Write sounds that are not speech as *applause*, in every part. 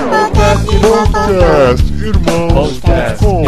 Podcast Irmãos.com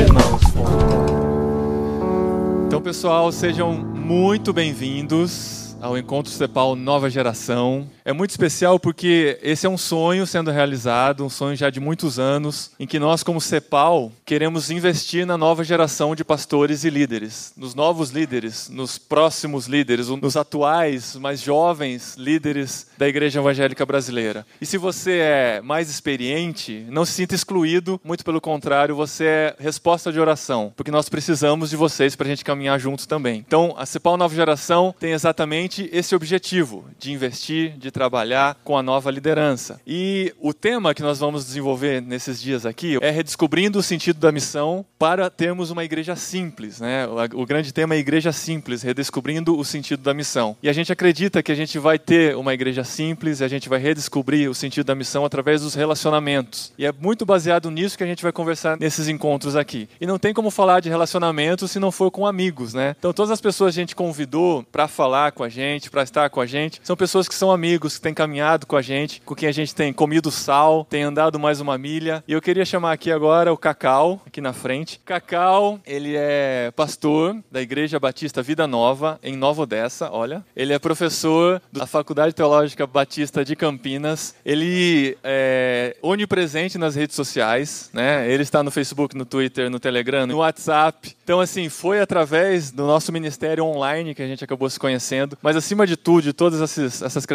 Então, pessoal, sejam muito bem-vindos ao Encontro Cepal Nova Geração. É muito especial porque esse é um sonho sendo realizado, um sonho já de muitos anos, em que nós, como CEPAL, queremos investir na nova geração de pastores e líderes, nos novos líderes, nos próximos líderes, nos atuais, mais jovens líderes da Igreja Evangélica Brasileira. E se você é mais experiente, não se sinta excluído, muito pelo contrário, você é resposta de oração, porque nós precisamos de vocês para a gente caminhar juntos também. Então, a CEPAL Nova Geração tem exatamente esse objetivo de investir, de trabalhar com a nova liderança. E o tema que nós vamos desenvolver nesses dias aqui é redescobrindo o sentido da missão para termos uma igreja simples, né? O grande tema é igreja simples, redescobrindo o sentido da missão. E a gente acredita que a gente vai ter uma igreja simples, e a gente vai redescobrir o sentido da missão através dos relacionamentos. E é muito baseado nisso que a gente vai conversar nesses encontros aqui. E não tem como falar de relacionamentos se não for com amigos, né? Então todas as pessoas que a gente convidou para falar com a gente, para estar com a gente, são pessoas que são amigos amigos que têm caminhado com a gente, com quem a gente tem comido sal, tem andado mais uma milha. E eu queria chamar aqui agora o Cacau, aqui na frente. Cacau, ele é pastor da Igreja Batista Vida Nova, em Nova Odessa, olha. Ele é professor da Faculdade Teológica Batista de Campinas. Ele é onipresente nas redes sociais, né? Ele está no Facebook, no Twitter, no Telegram, no WhatsApp. Então, assim, foi através do nosso ministério online que a gente acabou se conhecendo. Mas, acima de tudo, de todas essas, essas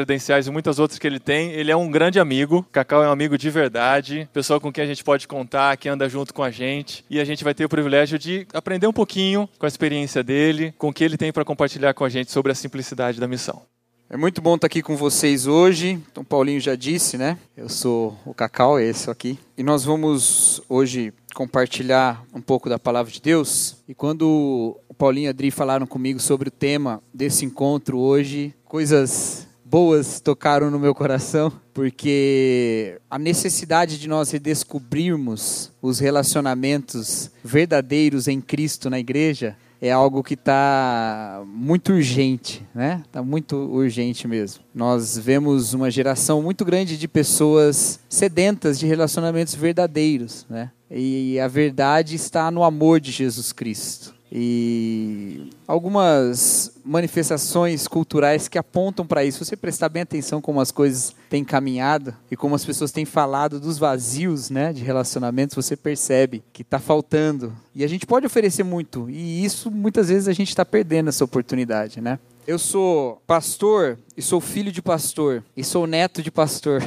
e muitas outras que ele tem. Ele é um grande amigo. Cacau é um amigo de verdade, pessoa com quem a gente pode contar, que anda junto com a gente. E a gente vai ter o privilégio de aprender um pouquinho com a experiência dele, com o que ele tem para compartilhar com a gente sobre a simplicidade da missão. É muito bom estar aqui com vocês hoje. Então, Paulinho já disse, né? Eu sou o Cacau, esse aqui. E nós vamos hoje compartilhar um pouco da palavra de Deus. E quando o Paulinho e a Adri falaram comigo sobre o tema desse encontro hoje, coisas boas tocaram no meu coração, porque a necessidade de nós redescobrirmos os relacionamentos verdadeiros em Cristo na igreja é algo que está muito urgente, né? Está muito urgente mesmo. Nós vemos uma geração muito grande de pessoas sedentas de relacionamentos verdadeiros, né? E a verdade está no amor de Jesus Cristo e algumas manifestações culturais que apontam para isso. Se você prestar bem atenção como as coisas têm caminhado e como as pessoas têm falado dos vazios, né, de relacionamentos, você percebe que está faltando. E a gente pode oferecer muito e isso muitas vezes a gente está perdendo essa oportunidade, né? Eu sou pastor e sou filho de pastor e sou neto de pastor.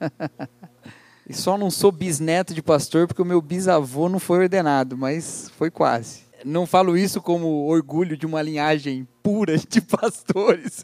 *laughs* e só não sou bisneto de pastor porque o meu bisavô não foi ordenado, mas foi quase não falo isso como orgulho de uma linhagem pura *laughs* de pastores,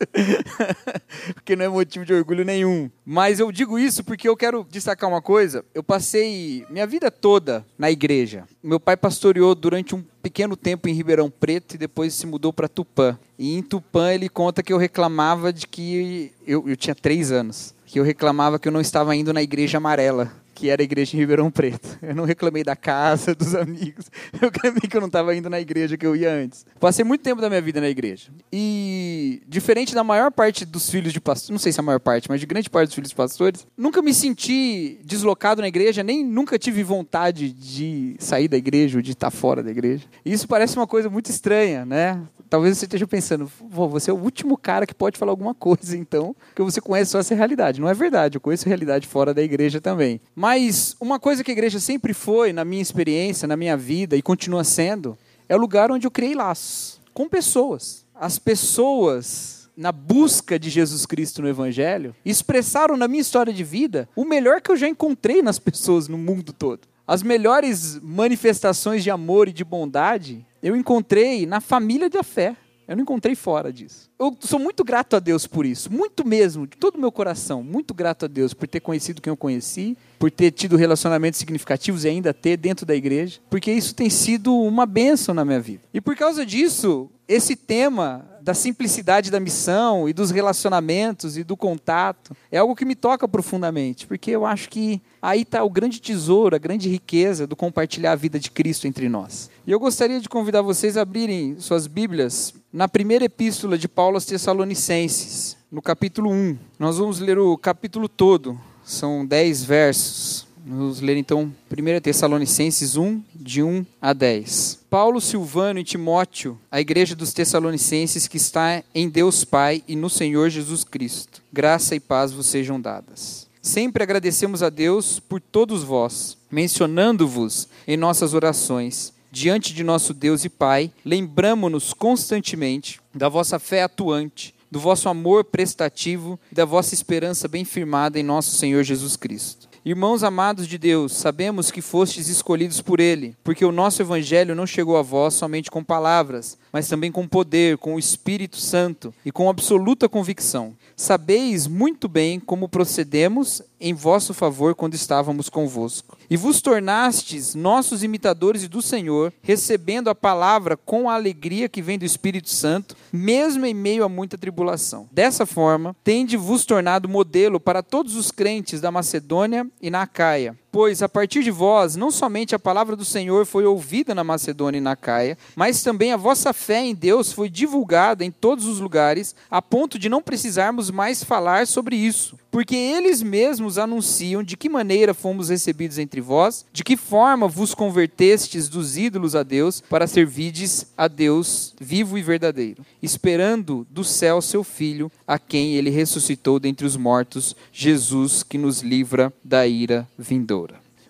*laughs* porque não é motivo de orgulho nenhum. Mas eu digo isso porque eu quero destacar uma coisa. Eu passei minha vida toda na igreja. Meu pai pastoreou durante um pequeno tempo em Ribeirão Preto e depois se mudou para Tupã. E em Tupã ele conta que eu reclamava de que eu, eu tinha três anos, que eu reclamava que eu não estava indo na igreja amarela que era a igreja em Ribeirão Preto. *laughs* Eu não reclamei da casa, dos amigos. *laughs* Eu reclamei que eu não estava indo na igreja que eu ia antes. Passei muito tempo da minha vida na igreja. E, diferente da maior parte dos filhos de pastores, não sei se é a maior parte, mas de grande parte dos filhos de pastores, nunca me senti deslocado na igreja, nem nunca tive vontade de sair da igreja ou de estar fora da igreja. E isso parece uma coisa muito estranha, né? Talvez você esteja pensando, você é o último cara que pode falar alguma *laughs* coisa, então, que você conhece só essa realidade. Não é verdade, eu conheço realidade fora da igreja também. Mas uma coisa que a igreja sempre foi, na minha experiência, na minha vida, e continua sendo, é o lugar onde eu criei laços com pessoas. As pessoas na busca de Jesus Cristo no Evangelho, expressaram na minha história de vida o melhor que eu já encontrei nas pessoas no mundo todo. As melhores manifestações de amor e de bondade eu encontrei na família da fé. Eu não encontrei fora disso. Eu sou muito grato a Deus por isso, muito mesmo, de todo o meu coração, muito grato a Deus por ter conhecido quem eu conheci, por ter tido relacionamentos significativos e ainda ter dentro da igreja, porque isso tem sido uma bênção na minha vida. E por causa disso, esse tema da simplicidade da missão e dos relacionamentos e do contato é algo que me toca profundamente, porque eu acho que aí está o grande tesouro, a grande riqueza do compartilhar a vida de Cristo entre nós. E eu gostaria de convidar vocês a abrirem suas Bíblias na primeira epístola de Paulo aos Tessalonicenses, no capítulo 1. Nós vamos ler o capítulo todo, são dez versos. Vamos ler então 1 Tessalonicenses 1, de 1 a 10. Paulo, Silvano e Timóteo, a igreja dos Tessalonicenses que está em Deus Pai e no Senhor Jesus Cristo. Graça e paz vos sejam dadas. Sempre agradecemos a Deus por todos vós, mencionando-vos em nossas orações. Diante de nosso Deus e Pai, lembramo-nos constantemente da vossa fé atuante, do vosso amor prestativo e da vossa esperança bem firmada em nosso Senhor Jesus Cristo. Irmãos amados de Deus, sabemos que fostes escolhidos por Ele, porque o nosso Evangelho não chegou a vós somente com palavras, mas também com poder, com o Espírito Santo e com absoluta convicção. Sabeis muito bem como procedemos em vosso favor quando estávamos convosco. E vos tornastes nossos imitadores do Senhor, recebendo a palavra com a alegria que vem do Espírito Santo, mesmo em meio a muita tribulação. Dessa forma, tende vos tornado modelo para todos os crentes da Macedônia e na Acaia. Pois a partir de vós, não somente a palavra do Senhor foi ouvida na Macedônia e na Caia, mas também a vossa fé em Deus foi divulgada em todos os lugares, a ponto de não precisarmos mais falar sobre isso. Porque eles mesmos anunciam de que maneira fomos recebidos entre vós, de que forma vos convertestes dos ídolos a Deus, para servirdes a Deus vivo e verdadeiro, esperando do céu seu Filho, a quem ele ressuscitou dentre os mortos, Jesus, que nos livra da ira vindoura.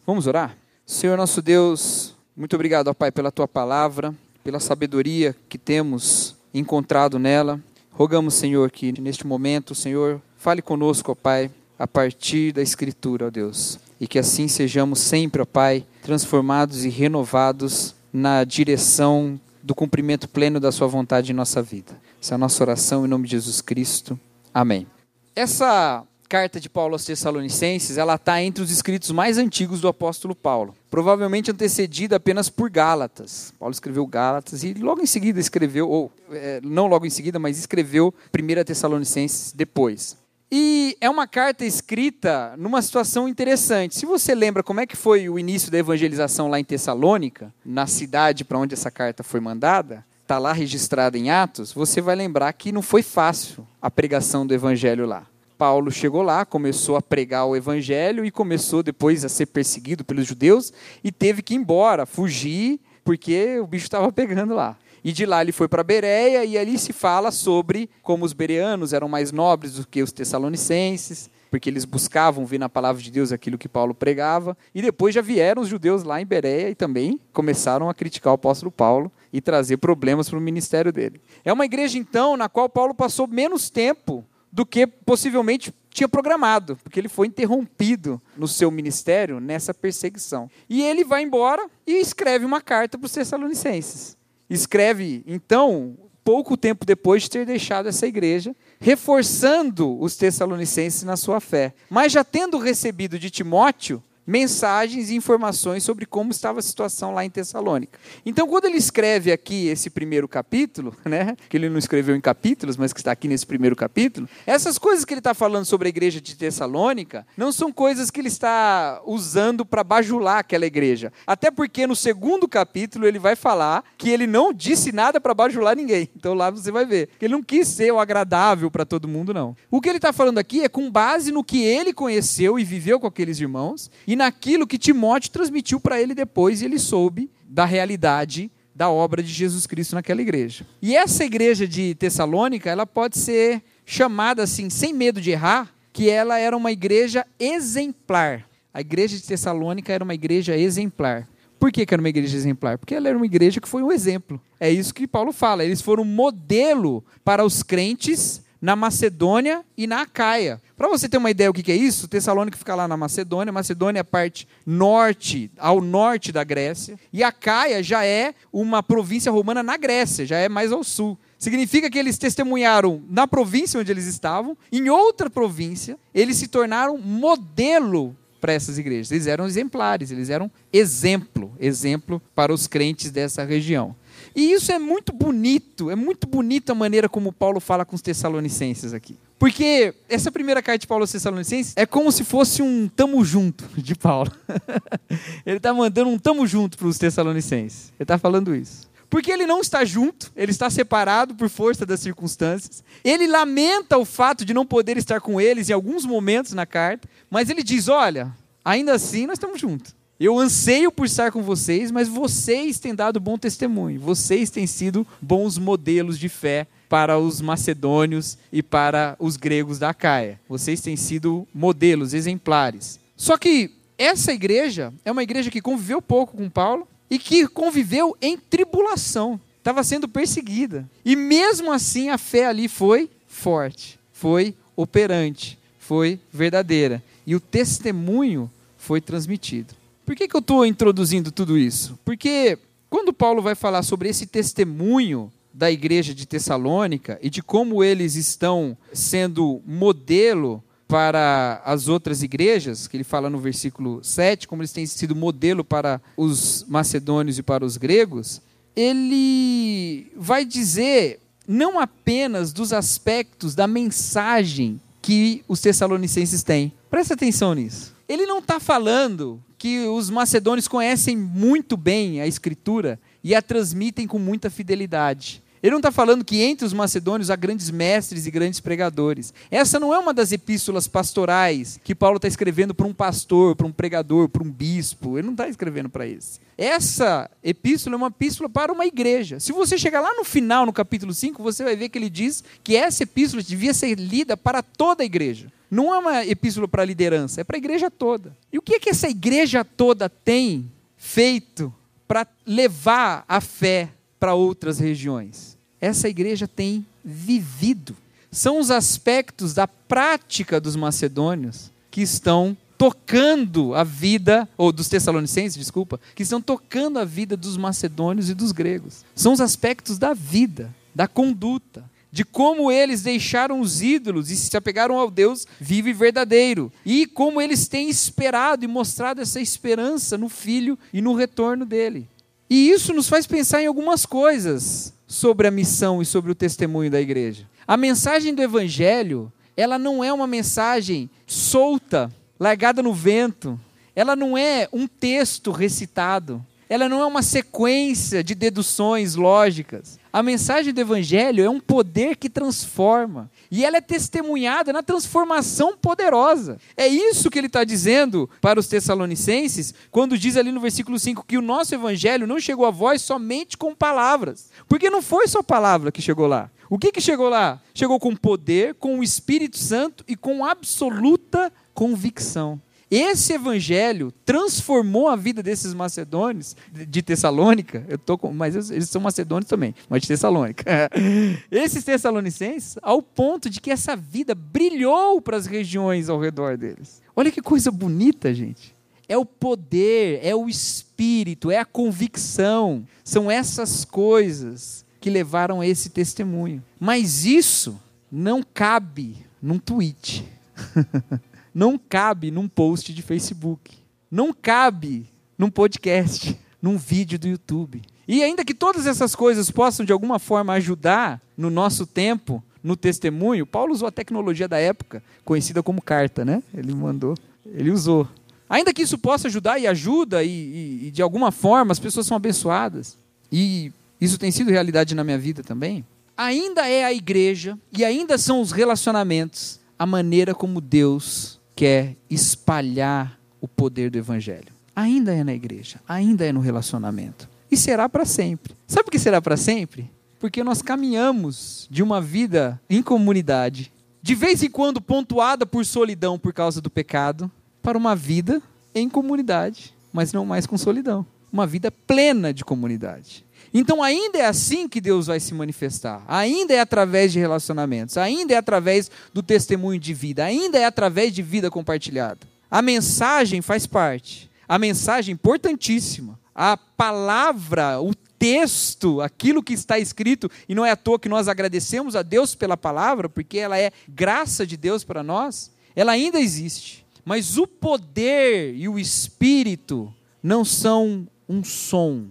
Vamos orar? Senhor nosso Deus, muito obrigado, ó Pai, pela tua palavra, pela sabedoria que temos encontrado nela. Rogamos, Senhor, que neste momento, Senhor, Fale conosco, ó Pai, a partir da Escritura, ó Deus. E que assim sejamos sempre, ó Pai, transformados e renovados na direção do cumprimento pleno da Sua vontade em nossa vida. Essa é a nossa oração em nome de Jesus Cristo. Amém. Essa carta de Paulo aos Tessalonicenses, ela está entre os escritos mais antigos do apóstolo Paulo. Provavelmente antecedida apenas por Gálatas. Paulo escreveu Gálatas e logo em seguida escreveu, ou é, não logo em seguida, mas escreveu 1 Tessalonicenses depois. E é uma carta escrita numa situação interessante. Se você lembra como é que foi o início da evangelização lá em Tessalônica, na cidade para onde essa carta foi mandada, está lá registrada em Atos, você vai lembrar que não foi fácil a pregação do evangelho lá. Paulo chegou lá, começou a pregar o evangelho e começou depois a ser perseguido pelos judeus e teve que ir embora, fugir, porque o bicho estava pegando lá. E de lá ele foi para Bereia e ali se fala sobre como os bereanos eram mais nobres do que os tessalonicenses, porque eles buscavam ver na palavra de Deus aquilo que Paulo pregava. E depois já vieram os judeus lá em Bereia e também começaram a criticar o apóstolo Paulo e trazer problemas para o ministério dele. É uma igreja então na qual Paulo passou menos tempo do que possivelmente tinha programado, porque ele foi interrompido no seu ministério nessa perseguição. E ele vai embora e escreve uma carta para os Tessalonicenses escreve, então, pouco tempo depois de ter deixado essa igreja, reforçando os tessalonicenses na sua fé. Mas já tendo recebido de Timóteo mensagens e informações sobre como estava a situação lá em Tessalônica. Então, quando ele escreve aqui esse primeiro capítulo, *laughs* né, que ele não escreveu em capítulos, mas que está aqui nesse primeiro capítulo, essas coisas que ele está falando sobre a igreja de Tessalônica não são coisas que ele está usando para bajular aquela igreja. Até porque no segundo capítulo ele vai falar que ele não disse nada para bajular ninguém. *laughs* Então lá você vai ver ele não quis ser o agradável para todo mundo, não. O que ele está falando aqui é com base no que ele conheceu e viveu com aqueles irmãos e e naquilo que Timóteo transmitiu para ele depois, e ele soube da realidade da obra de Jesus Cristo naquela igreja. E essa igreja de Tessalônica, ela pode ser chamada assim, sem medo de errar, que ela era uma igreja exemplar. A igreja de Tessalônica era uma igreja exemplar. Por que, que era uma igreja exemplar? Porque ela era uma igreja que foi um exemplo. É isso que Paulo fala. Eles foram modelo para os crentes na Macedônia e na Acaia. Para você ter uma ideia do que é isso, Tessalônica fica lá na Macedônia. Macedônia é a parte norte, ao norte da Grécia. E Acaia já é uma província romana na Grécia, já é mais ao sul. Significa que eles testemunharam na província onde eles estavam, em outra província, eles se tornaram modelo para essas igrejas. Eles eram exemplares, eles eram exemplo, exemplo para os crentes dessa região. E isso é muito bonito, é muito bonita a maneira como Paulo fala com os Tessalonicenses aqui. Porque essa primeira carta de Paulo aos Tessalonicenses é como se fosse um tamo junto *laughs* de Paulo. *laughs* ele está mandando um tamo junto para os Tessalonicenses. Ele está falando isso. Porque ele não está junto, ele está separado por força das circunstâncias. Ele lamenta o fato de não poder estar com eles em alguns momentos na carta, mas ele diz: Olha, ainda assim nós estamos juntos. Eu anseio por estar com vocês, mas vocês têm dado bom testemunho. Vocês têm sido bons modelos de fé para os macedônios e para os gregos da Caia. Vocês têm sido modelos, exemplares. Só que essa igreja é uma igreja que conviveu pouco com Paulo e que conviveu em tribulação. Estava sendo perseguida. E mesmo assim a fé ali foi forte, foi operante, foi verdadeira. E o testemunho foi transmitido. Por que, que eu estou introduzindo tudo isso? Porque quando Paulo vai falar sobre esse testemunho da igreja de Tessalônica e de como eles estão sendo modelo para as outras igrejas, que ele fala no versículo 7, como eles têm sido modelo para os macedônios e para os gregos, ele vai dizer não apenas dos aspectos da mensagem que os tessalonicenses têm. Presta atenção nisso. Ele não está falando que os macedônios conhecem muito bem a Escritura e a transmitem com muita fidelidade. Ele não está falando que entre os macedônios há grandes mestres e grandes pregadores. Essa não é uma das epístolas pastorais que Paulo está escrevendo para um pastor, para um pregador, para um bispo. Ele não está escrevendo para esse. Essa epístola é uma epístola para uma igreja. Se você chegar lá no final, no capítulo 5, você vai ver que ele diz que essa epístola devia ser lida para toda a igreja. Não é uma epístola para a liderança, é para a igreja toda. E o que é que essa igreja toda tem feito para levar a fé para outras regiões? Essa igreja tem vivido. São os aspectos da prática dos macedônios que estão tocando a vida, ou dos tessalonicenses, desculpa, que estão tocando a vida dos macedônios e dos gregos. São os aspectos da vida, da conduta, de como eles deixaram os ídolos e se apegaram ao Deus vivo e verdadeiro, e como eles têm esperado e mostrado essa esperança no Filho e no retorno dele. E isso nos faz pensar em algumas coisas sobre a missão e sobre o testemunho da igreja. A mensagem do Evangelho, ela não é uma mensagem solta, largada no vento. Ela não é um texto recitado. Ela não é uma sequência de deduções lógicas. A mensagem do Evangelho é um poder que transforma. E ela é testemunhada na transformação poderosa. É isso que ele está dizendo para os Tessalonicenses, quando diz ali no versículo 5 que o nosso Evangelho não chegou a vós somente com palavras. Porque não foi só palavra que chegou lá. O que, que chegou lá? Chegou com poder, com o Espírito Santo e com absoluta convicção. Esse evangelho transformou a vida desses macedônios de Tessalônica. Eu tô com, mas eles são macedônios também, mas de Tessalônica. *laughs* Esses tessalonicenses, ao ponto de que essa vida brilhou para as regiões ao redor deles. Olha que coisa bonita, gente. É o poder, é o espírito, é a convicção. São essas coisas que levaram a esse testemunho. Mas isso não cabe num tweet. *laughs* não cabe num post de Facebook, não cabe num podcast, num vídeo do YouTube. E ainda que todas essas coisas possam de alguma forma ajudar no nosso tempo, no testemunho, Paulo usou a tecnologia da época, conhecida como carta, né? Ele mandou, ele usou. Ainda que isso possa ajudar e ajuda, e, e, e de alguma forma as pessoas são abençoadas, e isso tem sido realidade na minha vida também, ainda é a igreja e ainda são os relacionamentos a maneira como Deus quer espalhar o poder do evangelho. Ainda é na igreja, ainda é no relacionamento. E será para sempre. Sabe por que será para sempre? Porque nós caminhamos de uma vida em comunidade, de vez em quando pontuada por solidão por causa do pecado, para uma vida em comunidade, mas não mais com solidão. Uma vida plena de comunidade. Então, ainda é assim que Deus vai se manifestar. Ainda é através de relacionamentos, ainda é através do testemunho de vida, ainda é através de vida compartilhada. A mensagem faz parte. A mensagem importantíssima. A palavra, o texto, aquilo que está escrito, e não é à toa que nós agradecemos a Deus pela palavra, porque ela é graça de Deus para nós, ela ainda existe. Mas o poder e o espírito não são um som,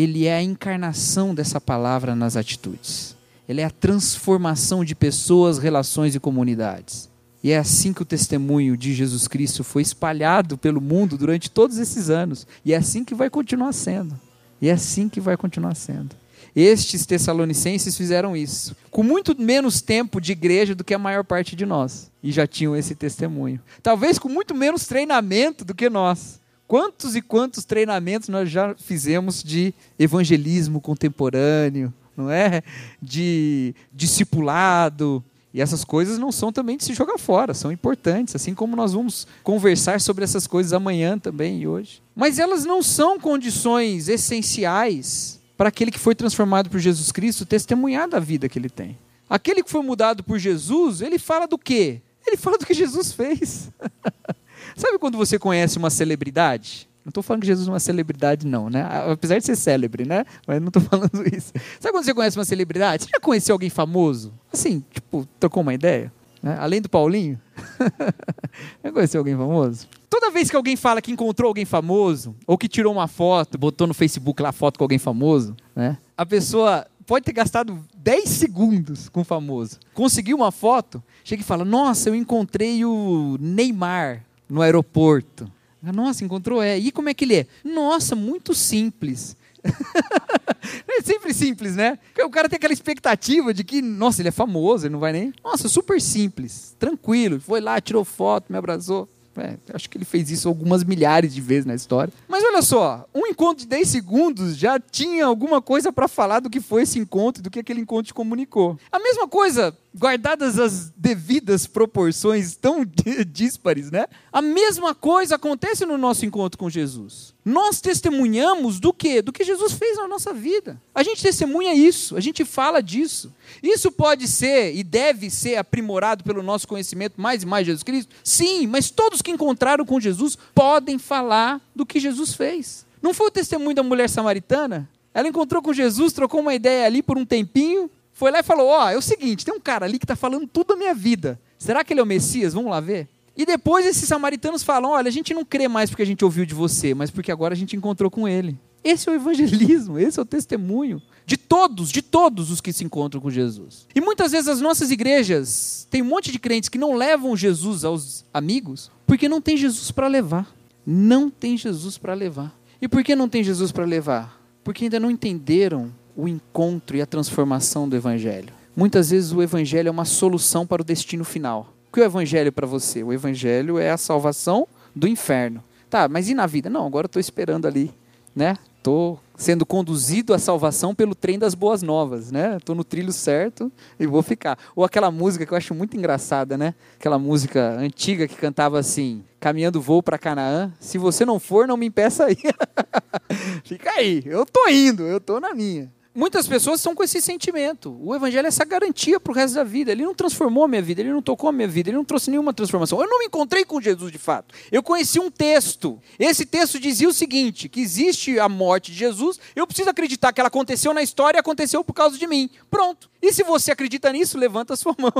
ele é a encarnação dessa palavra nas atitudes. Ele é a transformação de pessoas, relações e comunidades. E é assim que o testemunho de Jesus Cristo foi espalhado pelo mundo durante todos esses anos. E é assim que vai continuar sendo. E é assim que vai continuar sendo. Estes tessalonicenses fizeram isso, com muito menos tempo de igreja do que a maior parte de nós, e já tinham esse testemunho. Talvez com muito menos treinamento do que nós. Quantos e quantos treinamentos nós já fizemos de evangelismo contemporâneo, não é? De discipulado, e essas coisas não são também de se jogar fora, são importantes, assim como nós vamos conversar sobre essas coisas amanhã também e hoje. Mas elas não são condições essenciais para aquele que foi transformado por Jesus Cristo testemunhar da vida que ele tem. Aquele que foi mudado por Jesus, ele fala do quê? Ele fala do que Jesus fez. *laughs* Sabe quando você conhece uma celebridade? Não estou falando que Jesus é uma celebridade, não, né? Apesar de ser célebre, né? Mas não estou *laughs* falando isso. Sabe quando você conhece uma celebridade? Você já conheceu alguém famoso? Assim, tipo, trocou uma ideia? Né? Além do Paulinho? *laughs* já conheceu alguém famoso? Toda vez que alguém fala que encontrou alguém famoso, ou que tirou uma foto, botou no Facebook lá a foto com alguém famoso, né? A pessoa pode ter gastado 10 segundos com o famoso. Conseguiu uma foto, chega e fala: Nossa, eu encontrei o Neymar no aeroporto. Nossa, encontrou? É. E como é que ele é? Nossa, muito simples. *laughs* é sempre simples, né? Porque o cara tem aquela expectativa de que, nossa, ele é famoso, ele não vai nem. Nossa, super simples, tranquilo. Foi lá, tirou foto, me abraçou. É, acho que ele fez isso algumas milhares de vezes na história. Mas olha só, um encontro de 10 segundos já tinha alguma coisa para falar do que foi esse encontro, do que aquele encontro comunicou. A mesma coisa guardadas as devidas proporções tão *laughs* díspares, né? A mesma coisa acontece no nosso encontro com Jesus. Nós testemunhamos do que? Do que Jesus fez na nossa vida. A gente testemunha isso, a gente fala disso. Isso pode ser e deve ser aprimorado pelo nosso conhecimento mais e mais de Jesus Cristo? Sim, mas todos que encontraram com Jesus podem falar do que Jesus fez. Não foi o testemunho da mulher samaritana? Ela encontrou com Jesus, trocou uma ideia ali por um tempinho, foi lá e falou: Ó, oh, é o seguinte, tem um cara ali que está falando tudo da minha vida. Será que ele é o Messias? Vamos lá ver. E depois esses samaritanos falam: olha, a gente não crê mais porque a gente ouviu de você, mas porque agora a gente encontrou com ele. Esse é o evangelismo, esse é o testemunho de todos, de todos os que se encontram com Jesus. E muitas vezes as nossas igrejas têm um monte de crentes que não levam Jesus aos amigos porque não tem Jesus para levar. Não tem Jesus para levar. E por que não tem Jesus para levar? Porque ainda não entenderam o encontro e a transformação do Evangelho. Muitas vezes o Evangelho é uma solução para o destino final. Que é o Evangelho para você? O Evangelho é a salvação do inferno. Tá, mas e na vida? Não, agora estou esperando ali, né? Estou sendo conduzido à salvação pelo trem das boas novas, né? Estou no trilho certo e vou ficar. Ou aquela música que eu acho muito engraçada, né? Aquela música antiga que cantava assim: Caminhando voo para Canaã. Se você não for, não me impeça aí. *laughs* Fica aí, eu tô indo, eu tô na minha. Muitas pessoas estão com esse sentimento. O evangelho é essa garantia para o resto da vida. Ele não transformou a minha vida, ele não tocou a minha vida, ele não trouxe nenhuma transformação. Eu não me encontrei com Jesus de fato. Eu conheci um texto. Esse texto dizia o seguinte: que existe a morte de Jesus, eu preciso acreditar que ela aconteceu na história e aconteceu por causa de mim. Pronto. E se você acredita nisso, levanta a sua *laughs* mão.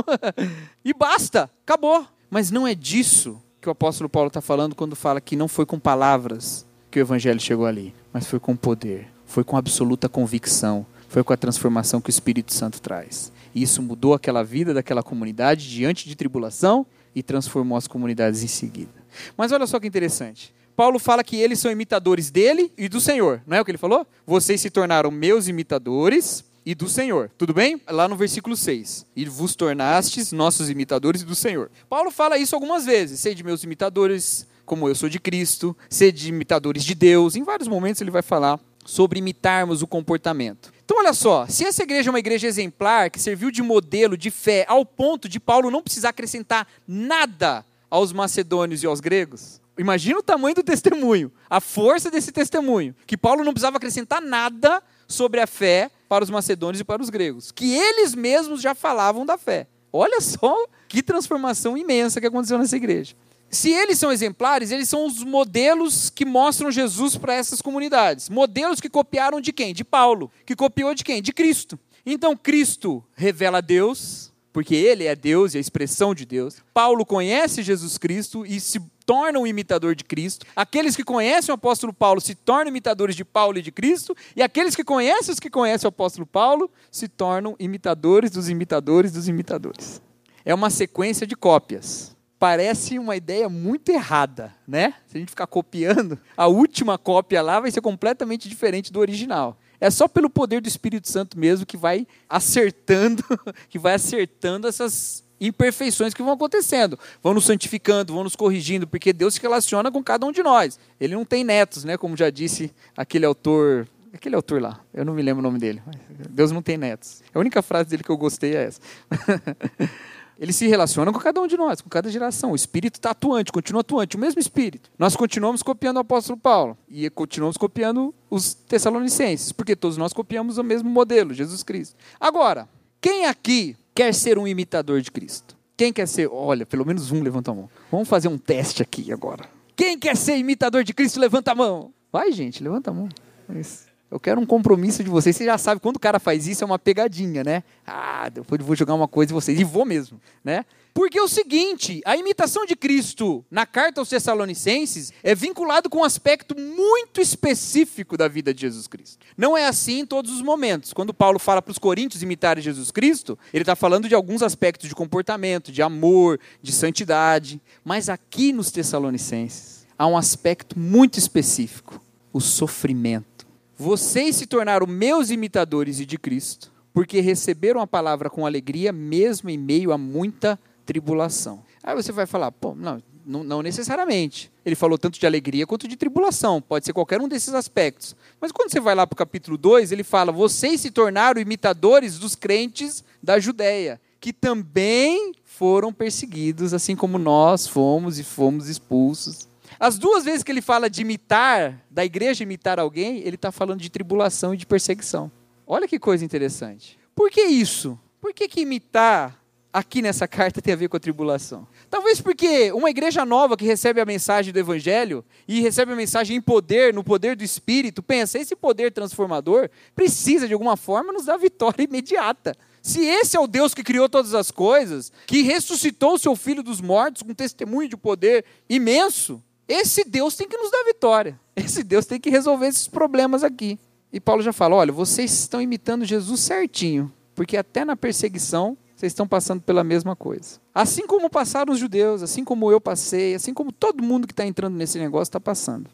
e basta, acabou. Mas não é disso que o apóstolo Paulo está falando quando fala que não foi com palavras que o evangelho chegou ali, mas foi com poder foi com absoluta convicção, foi com a transformação que o Espírito Santo traz. E isso mudou aquela vida daquela comunidade diante de tribulação e transformou as comunidades em seguida. Mas olha só que interessante. Paulo fala que eles são imitadores dele e do Senhor. Não é o que ele falou? Vocês se tornaram meus imitadores e do Senhor. Tudo bem? Lá no versículo 6. E vos tornastes nossos imitadores do Senhor. Paulo fala isso algumas vezes. Sei de meus imitadores, como eu sou de Cristo, de imitadores de Deus. Em vários momentos ele vai falar sobre imitarmos o comportamento. Então, olha só, se essa igreja é uma igreja exemplar, que serviu de modelo de fé, ao ponto de Paulo não precisar acrescentar nada aos macedônios e aos gregos, imagina o tamanho do testemunho, a força desse testemunho, que Paulo não precisava acrescentar nada sobre a fé para os macedônios e para os gregos, que eles mesmos já falavam da fé. Olha só que transformação imensa que aconteceu nessa igreja. Se eles são exemplares, eles são os modelos que mostram Jesus para essas comunidades. Modelos que copiaram de quem? De Paulo. Que copiou de quem? De Cristo. Então Cristo revela Deus, porque ele é Deus e a expressão de Deus. Paulo conhece Jesus Cristo e se torna um imitador de Cristo. Aqueles que conhecem o apóstolo Paulo se tornam imitadores de Paulo e de Cristo. E aqueles que conhecem os que conhecem o apóstolo Paulo se tornam imitadores dos imitadores dos imitadores. É uma sequência de cópias parece uma ideia muito errada, né? Se a gente ficar copiando, a última cópia lá vai ser completamente diferente do original. É só pelo poder do Espírito Santo mesmo que vai acertando, *laughs* que vai acertando essas imperfeições que vão acontecendo, vão nos santificando, vão nos corrigindo, porque Deus se relaciona com cada um de nós. Ele não tem netos, né? Como já disse aquele autor, aquele autor lá, eu não me lembro o nome dele. Deus não tem netos. A única frase dele que eu gostei é essa. *laughs* Ele se relaciona com cada um de nós, com cada geração. O Espírito está atuante, continua atuante, o mesmo Espírito. Nós continuamos copiando o apóstolo Paulo e continuamos copiando os Tessalonicenses, porque todos nós copiamos o mesmo modelo, Jesus Cristo. Agora, quem aqui quer ser um imitador de Cristo? Quem quer ser? Olha, pelo menos um levanta a mão. Vamos fazer um teste aqui agora. Quem quer ser imitador de Cristo, levanta a mão. Vai, gente, levanta a mão. Isso. Eu quero um compromisso de vocês. Você já sabe, quando o cara faz isso, é uma pegadinha, né? Ah, depois vou jogar uma coisa em vocês. E vou mesmo, né? Porque é o seguinte, a imitação de Cristo na carta aos Tessalonicenses é vinculado com um aspecto muito específico da vida de Jesus Cristo. Não é assim em todos os momentos. Quando Paulo fala para os coríntios imitarem Jesus Cristo, ele está falando de alguns aspectos de comportamento, de amor, de santidade. Mas aqui nos Tessalonicenses há um aspecto muito específico: o sofrimento. Vocês se tornaram meus imitadores e de Cristo, porque receberam a palavra com alegria, mesmo em meio a muita tribulação. Aí você vai falar, pô, não, não, não, necessariamente. Ele falou tanto de alegria quanto de tribulação. Pode ser qualquer um desses aspectos. Mas quando você vai lá para o capítulo 2, ele fala: vocês se tornaram imitadores dos crentes da Judéia, que também foram perseguidos, assim como nós fomos e fomos expulsos. As duas vezes que ele fala de imitar, da igreja imitar alguém, ele está falando de tribulação e de perseguição. Olha que coisa interessante. Por que isso? Por que, que imitar aqui nessa *laughs* carta tem a ver com a tribulação? Talvez porque uma igreja nova que recebe a mensagem do Evangelho e recebe a mensagem em poder, no poder do Espírito, pensa, esse poder transformador precisa de alguma forma nos dar vitória *laughs* imediata. Se esse é o Deus que criou todas as coisas, que ressuscitou o seu filho dos mortos com testemunho de poder imenso, esse Deus tem que nos dar vitória. Esse Deus tem que resolver esses problemas aqui. E Paulo já fala: olha, vocês estão imitando Jesus certinho, porque até na perseguição vocês estão passando pela mesma coisa. Assim como passaram os judeus, assim como eu passei, assim como todo mundo que está entrando nesse negócio está passando.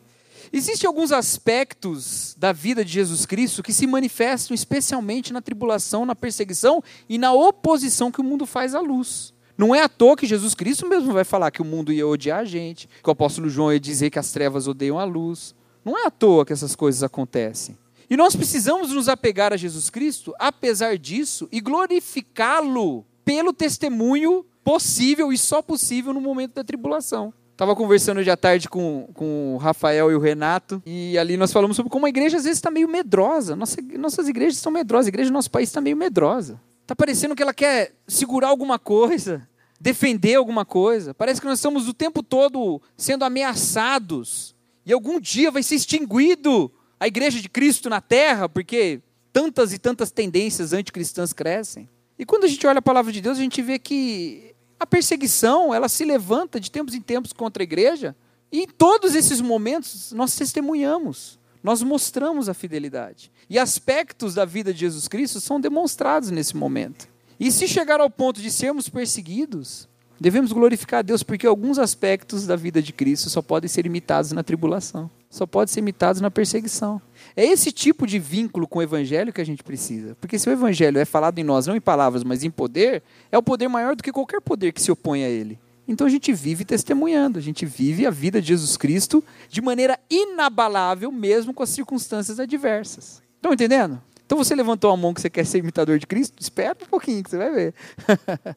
Existem alguns aspectos da vida de Jesus Cristo que se manifestam especialmente na tribulação, na perseguição e na oposição que o mundo faz à luz. Não é à toa que Jesus Cristo mesmo vai falar que o mundo ia odiar a gente, que o apóstolo João ia dizer que as trevas odeiam a luz. Não é à toa que essas coisas acontecem. E nós precisamos nos apegar a Jesus Cristo, apesar disso, e glorificá-lo pelo testemunho possível e só possível no momento da tribulação. Estava conversando hoje à tarde com, com o Rafael e o Renato, e ali nós falamos sobre como a igreja às vezes está meio medrosa. Nossa, nossas igrejas estão medrosas, a igreja do nosso país está meio medrosa. Está parecendo que ela quer segurar alguma coisa, defender alguma coisa. Parece que nós estamos o tempo todo sendo ameaçados. E algum dia vai ser extinguido a igreja de Cristo na terra, porque tantas e tantas tendências anticristãs crescem. E quando a gente olha a palavra de Deus, a gente vê que a perseguição, ela se levanta de tempos em tempos contra a igreja, e em todos esses momentos nós testemunhamos nós mostramos a fidelidade. E aspectos da vida de Jesus Cristo são demonstrados nesse momento. E se chegar ao ponto de sermos perseguidos, devemos glorificar a Deus, porque alguns aspectos da vida de Cristo só podem ser imitados na tribulação, só podem ser imitados na perseguição. É esse tipo de vínculo com o Evangelho que a gente precisa. Porque se o Evangelho é falado em nós, não em palavras, mas em poder, é o poder maior do que qualquer poder que se opõe a ele. Então a gente vive testemunhando, a gente vive a vida de Jesus Cristo de maneira inabalável, mesmo com as circunstâncias adversas. Estão entendendo? Então você levantou a mão que você quer ser imitador de Cristo? Espera um pouquinho que você vai ver. *laughs*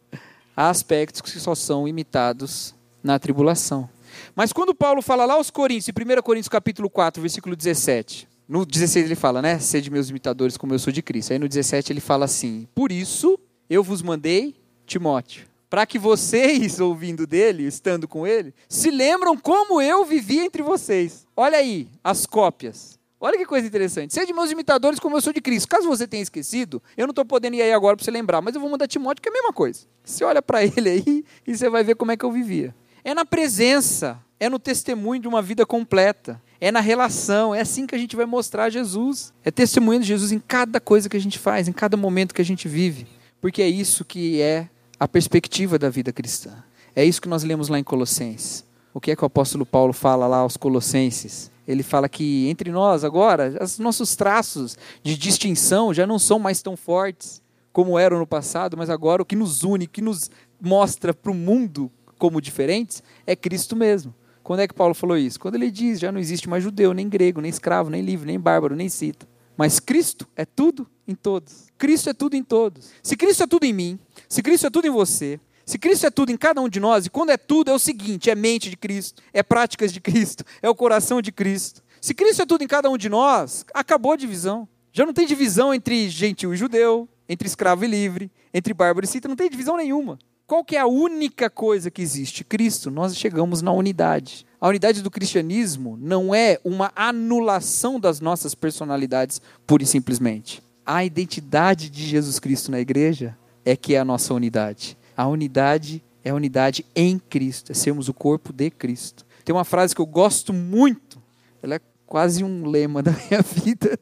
Há aspectos que só são imitados na tribulação. Mas quando Paulo fala lá aos Coríntios, em 1 Coríntios capítulo 4, versículo 17, no 16 ele fala, né? Sede meus imitadores como eu sou de Cristo. Aí no 17 ele fala assim: Por isso eu vos mandei Timóteo para que vocês, *laughs* ouvindo dele, estando com ele, se lembram como eu vivi entre vocês. Olha aí, as cópias. Olha que coisa interessante. Seja meus imitadores como eu sou de Cristo. Caso você tenha esquecido, eu não estou podendo ir aí agora para você lembrar, mas eu vou mandar Timóteo, que é a mesma coisa. Você olha para *laughs* ele aí e você vai ver como é que eu vivia. É na presença, é no testemunho de uma vida completa. É na relação, é assim que a gente vai mostrar Jesus. É testemunhando Jesus em cada coisa que a gente faz, em cada momento que a gente vive. Porque é isso que é a perspectiva da vida cristã. É isso que nós lemos lá em Colossenses. O que é que o apóstolo Paulo fala lá aos Colossenses? Ele fala que entre nós agora, os nossos traços de distinção já não são mais tão fortes como eram no passado, mas agora o que nos une, o que nos mostra para o mundo como diferentes é Cristo mesmo. Quando é que Paulo falou isso? Quando ele diz: já não existe mais judeu, nem grego, nem escravo, nem livre, nem bárbaro, nem cita. Mas Cristo é tudo em todos. Cristo é tudo em todos. Se Cristo é tudo em mim, se Cristo é tudo em você, se Cristo é tudo em cada um de nós, e quando é tudo, é o seguinte: é mente de Cristo, é práticas de Cristo, *laughs* é o coração de Cristo. Se Cristo é tudo em cada um de nós, acabou a divisão. Já não tem divisão entre gentil e judeu, entre escravo e livre, entre bárbaro e cita, não tem divisão nenhuma. Qual que é a única coisa que existe? Cristo. Nós chegamos na unidade. A unidade do cristianismo não é uma anulação das nossas personalidades, pura e simplesmente. A identidade de Jesus Cristo na igreja é que é a nossa unidade. A unidade é a unidade em Cristo, é sermos o corpo de Cristo. Tem uma frase que eu gosto muito, ela é quase um lema *laughs* da minha vida,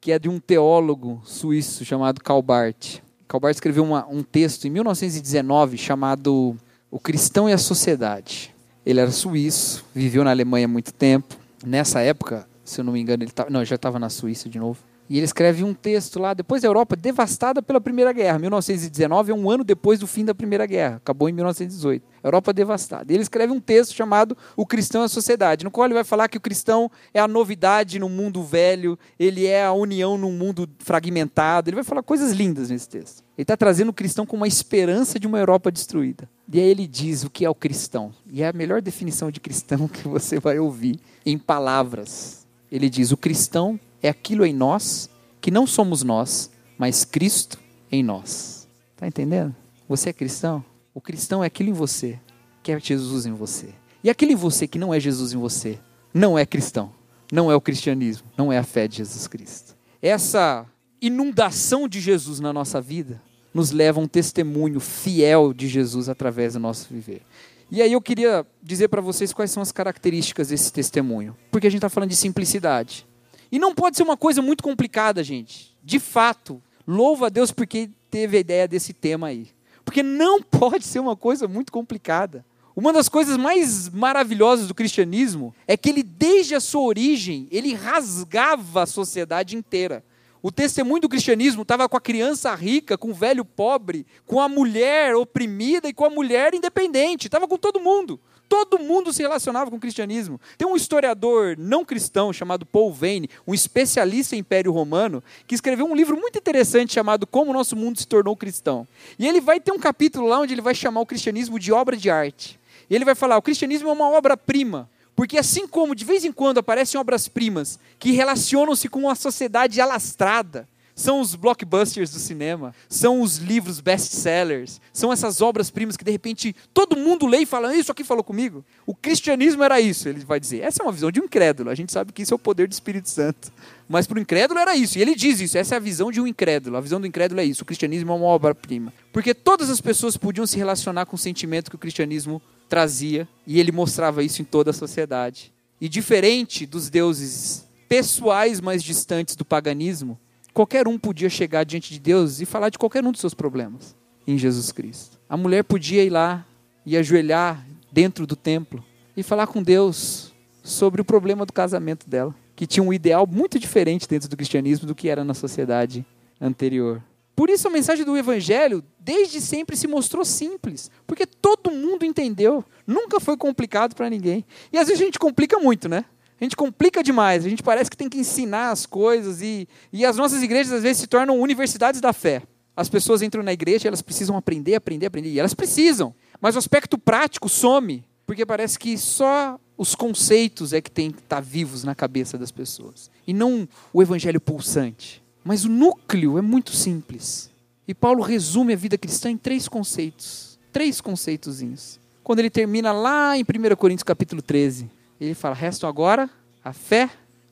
que é de um teólogo suíço chamado Karl Barth. Calbart escreveu uma, um texto em 1919 chamado O Cristão e a Sociedade. Ele era suíço, viveu na Alemanha há muito tempo. Nessa época, se eu não me engano, ele não, já estava na Suíça de novo. E ele escreve um texto lá, depois da Europa devastada pela Primeira Guerra. 1919 é um ano depois do fim da Primeira Guerra, acabou em 1918. Europa devastada. Ele escreve um texto chamado O Cristão e a Sociedade, no qual ele vai falar que o cristão é a novidade no mundo velho, ele é a união num mundo fragmentado. Ele vai falar coisas lindas nesse texto. Ele está trazendo o cristão com uma esperança de uma Europa destruída. E aí ele diz o que é o cristão. E é a melhor definição de cristão *laughs* que você vai ouvir em palavras. Ele diz: o cristão é aquilo em nós que não somos nós, mas Cristo em nós. Está entendendo? Você é cristão? O cristão é aquilo em você que é Jesus em você. E aquilo em você que não é Jesus em você não é cristão. Não é o cristianismo, não é a fé de Jesus Cristo. Essa inundação de Jesus na nossa vida nos leva a um testemunho fiel de Jesus através do nosso viver. E aí eu queria dizer para vocês quais são as características desse testemunho. Porque a gente está falando de simplicidade. E não pode ser uma coisa muito complicada, gente. De fato, louva a Deus porque teve a ideia desse tema aí. Porque não *laughs* pode ser uma coisa muito complicada. Uma das coisas mais maravilhosas do cristianismo é que ele, desde a sua origem, ele rasgava a sociedade inteira. O testemunho do cristianismo estava com a criança rica, com o velho pobre, com a mulher oprimida e com a mulher independente. Estava com todo mundo. Todo mundo se relacionava com o cristianismo. Tem um historiador não cristão chamado Paul Vane, um especialista em Império Romano, que escreveu um livro muito interessante chamado Como o Nosso Mundo se Tornou Cristão. E ele vai ter um capítulo lá onde ele vai chamar o cristianismo de obra de arte. E ele vai falar: o cristianismo é uma obra-prima. Porque assim como de vez em quando aparecem obras-primas que relacionam-se com uma sociedade alastrada, são os blockbusters do cinema, são os livros best-sellers, são essas obras-primas que de repente todo mundo lê e fala: Isso aqui falou comigo. O cristianismo era isso, ele vai dizer. Essa é uma visão de um incrédulo, a gente sabe que isso é o poder do Espírito Santo. Mas para o incrédulo era isso, e ele diz isso, essa é a visão de um incrédulo. A visão do incrédulo é isso: o cristianismo é uma obra-prima. Porque todas as pessoas podiam se relacionar com o sentimento que o cristianismo trazia, e ele mostrava isso em toda a sociedade. E diferente dos deuses pessoais mais distantes do paganismo, Qualquer um podia chegar diante de Deus e falar de qualquer um dos seus problemas em Jesus Cristo. A mulher podia ir lá e ajoelhar dentro do templo e falar com Deus sobre o problema do casamento dela, que tinha um ideal muito diferente dentro do cristianismo do que era na sociedade anterior. Por isso a mensagem do evangelho desde sempre se mostrou simples, porque todo mundo entendeu, nunca foi complicado para ninguém. E às vezes a gente complica muito, né? A gente complica demais, a gente parece que tem que ensinar as coisas e, e as nossas igrejas às vezes se tornam universidades da fé. As pessoas entram na igreja e elas precisam aprender, aprender, aprender. E elas precisam. Mas o aspecto prático some, porque parece que só os conceitos é que tem que estar vivos na cabeça das pessoas. E não o evangelho pulsante. Mas o núcleo é muito simples. E Paulo resume a vida cristã em três conceitos. Três conceitozinhos. Quando ele termina lá em 1 Coríntios capítulo 13, ele fala: restam agora a fé,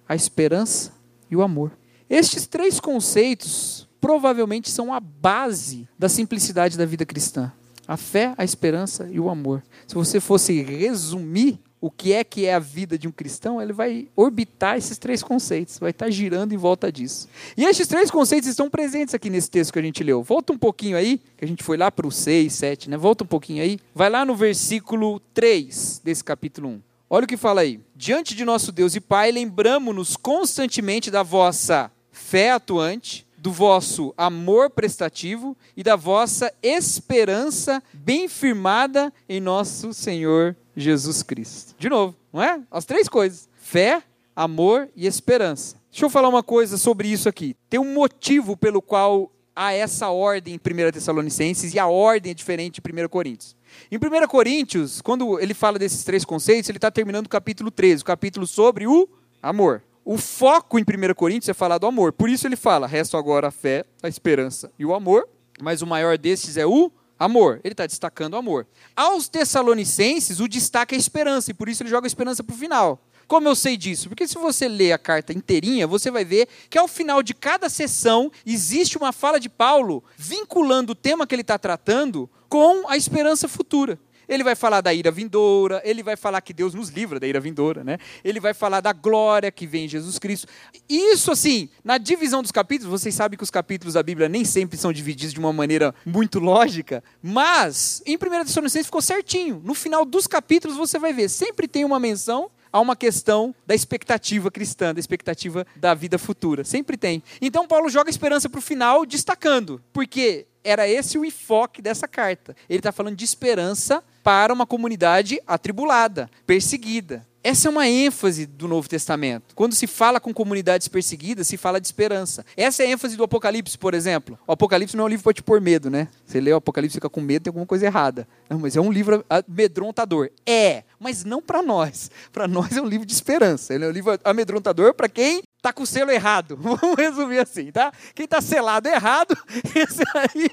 a esperança e o amor. Estes três conceitos provavelmente são a base da simplicidade da vida cristã: a fé, a esperança e o amor. Se você fosse resumir o que é que é a vida de um cristão, ele vai orbitar esses três conceitos, vai estar girando em volta disso. E esses três conceitos estão presentes aqui nesse texto que a gente leu. Volta um pouquinho aí, que a gente foi lá para o 6, 7, né? Volta um pouquinho aí. Vai lá no versículo 3 desse capítulo 1. Olha o que fala aí. Diante de nosso Deus e Pai, lembramo-nos constantemente da vossa fé atuante, do vosso amor prestativo e da vossa esperança bem firmada em nosso Senhor Jesus Cristo. De novo, não é? As três coisas: fé, amor e esperança. Deixa eu falar uma coisa sobre isso aqui. Tem um motivo pelo qual há essa ordem em 1 Tessalonicenses e a ordem é diferente em 1 Coríntios. Em 1 Coríntios, quando ele fala desses três conceitos, ele está terminando o capítulo 13, o capítulo sobre o amor. O foco em 1 Coríntios é falar do amor. Por isso ele fala: resta agora a fé, a esperança e o amor, mas o maior desses é o amor. Ele está destacando o amor. Aos Tessalonicenses, o destaque é a esperança, e por isso ele joga a esperança para o final. Como eu sei disso? Porque se você ler a carta inteirinha, você vai ver que ao final de cada sessão existe uma fala de Paulo vinculando o tema que ele está tratando com a esperança futura. Ele vai falar da ira vindoura, ele vai falar que Deus nos livra da ira vindoura, né? Ele vai falar da glória que vem em Jesus Cristo. Isso, assim, na divisão dos capítulos, vocês sabem que os capítulos da Bíblia nem sempre são divididos de uma maneira muito lógica, mas em 1 Tessalonicenses ficou certinho. No final dos capítulos você vai ver, sempre tem uma menção há uma questão da expectativa cristã, da expectativa da vida futura. Sempre tem. Então Paulo joga a esperança para o final, destacando, porque era esse o enfoque dessa carta. Ele está falando de esperança para uma comunidade atribulada, perseguida. Essa é uma ênfase do Novo Testamento. Quando se fala com comunidades perseguidas, se fala de esperança. Essa é a ênfase do Apocalipse, por exemplo. O Apocalipse não é um livro para te pôr medo, né? Você lê o Apocalipse e fica com medo, tem alguma coisa errada. Não, mas é um livro amedrontador. É, mas não para nós. Para nós é um livro de esperança. Ele é um livro amedrontador para quem está com o selo errado. *laughs* Vamos resumir assim, tá? Quem está selado errado, *laughs* esse aí.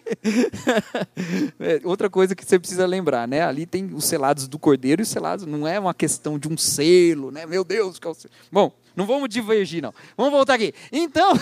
*laughs* é, outra coisa que você precisa lembrar, né? Ali tem os selados do cordeiro e os selados. Não é uma questão de um selo, né? Meu Deus, que é o selo. Bom, não vamos divergir, não. Vamos voltar aqui. Então,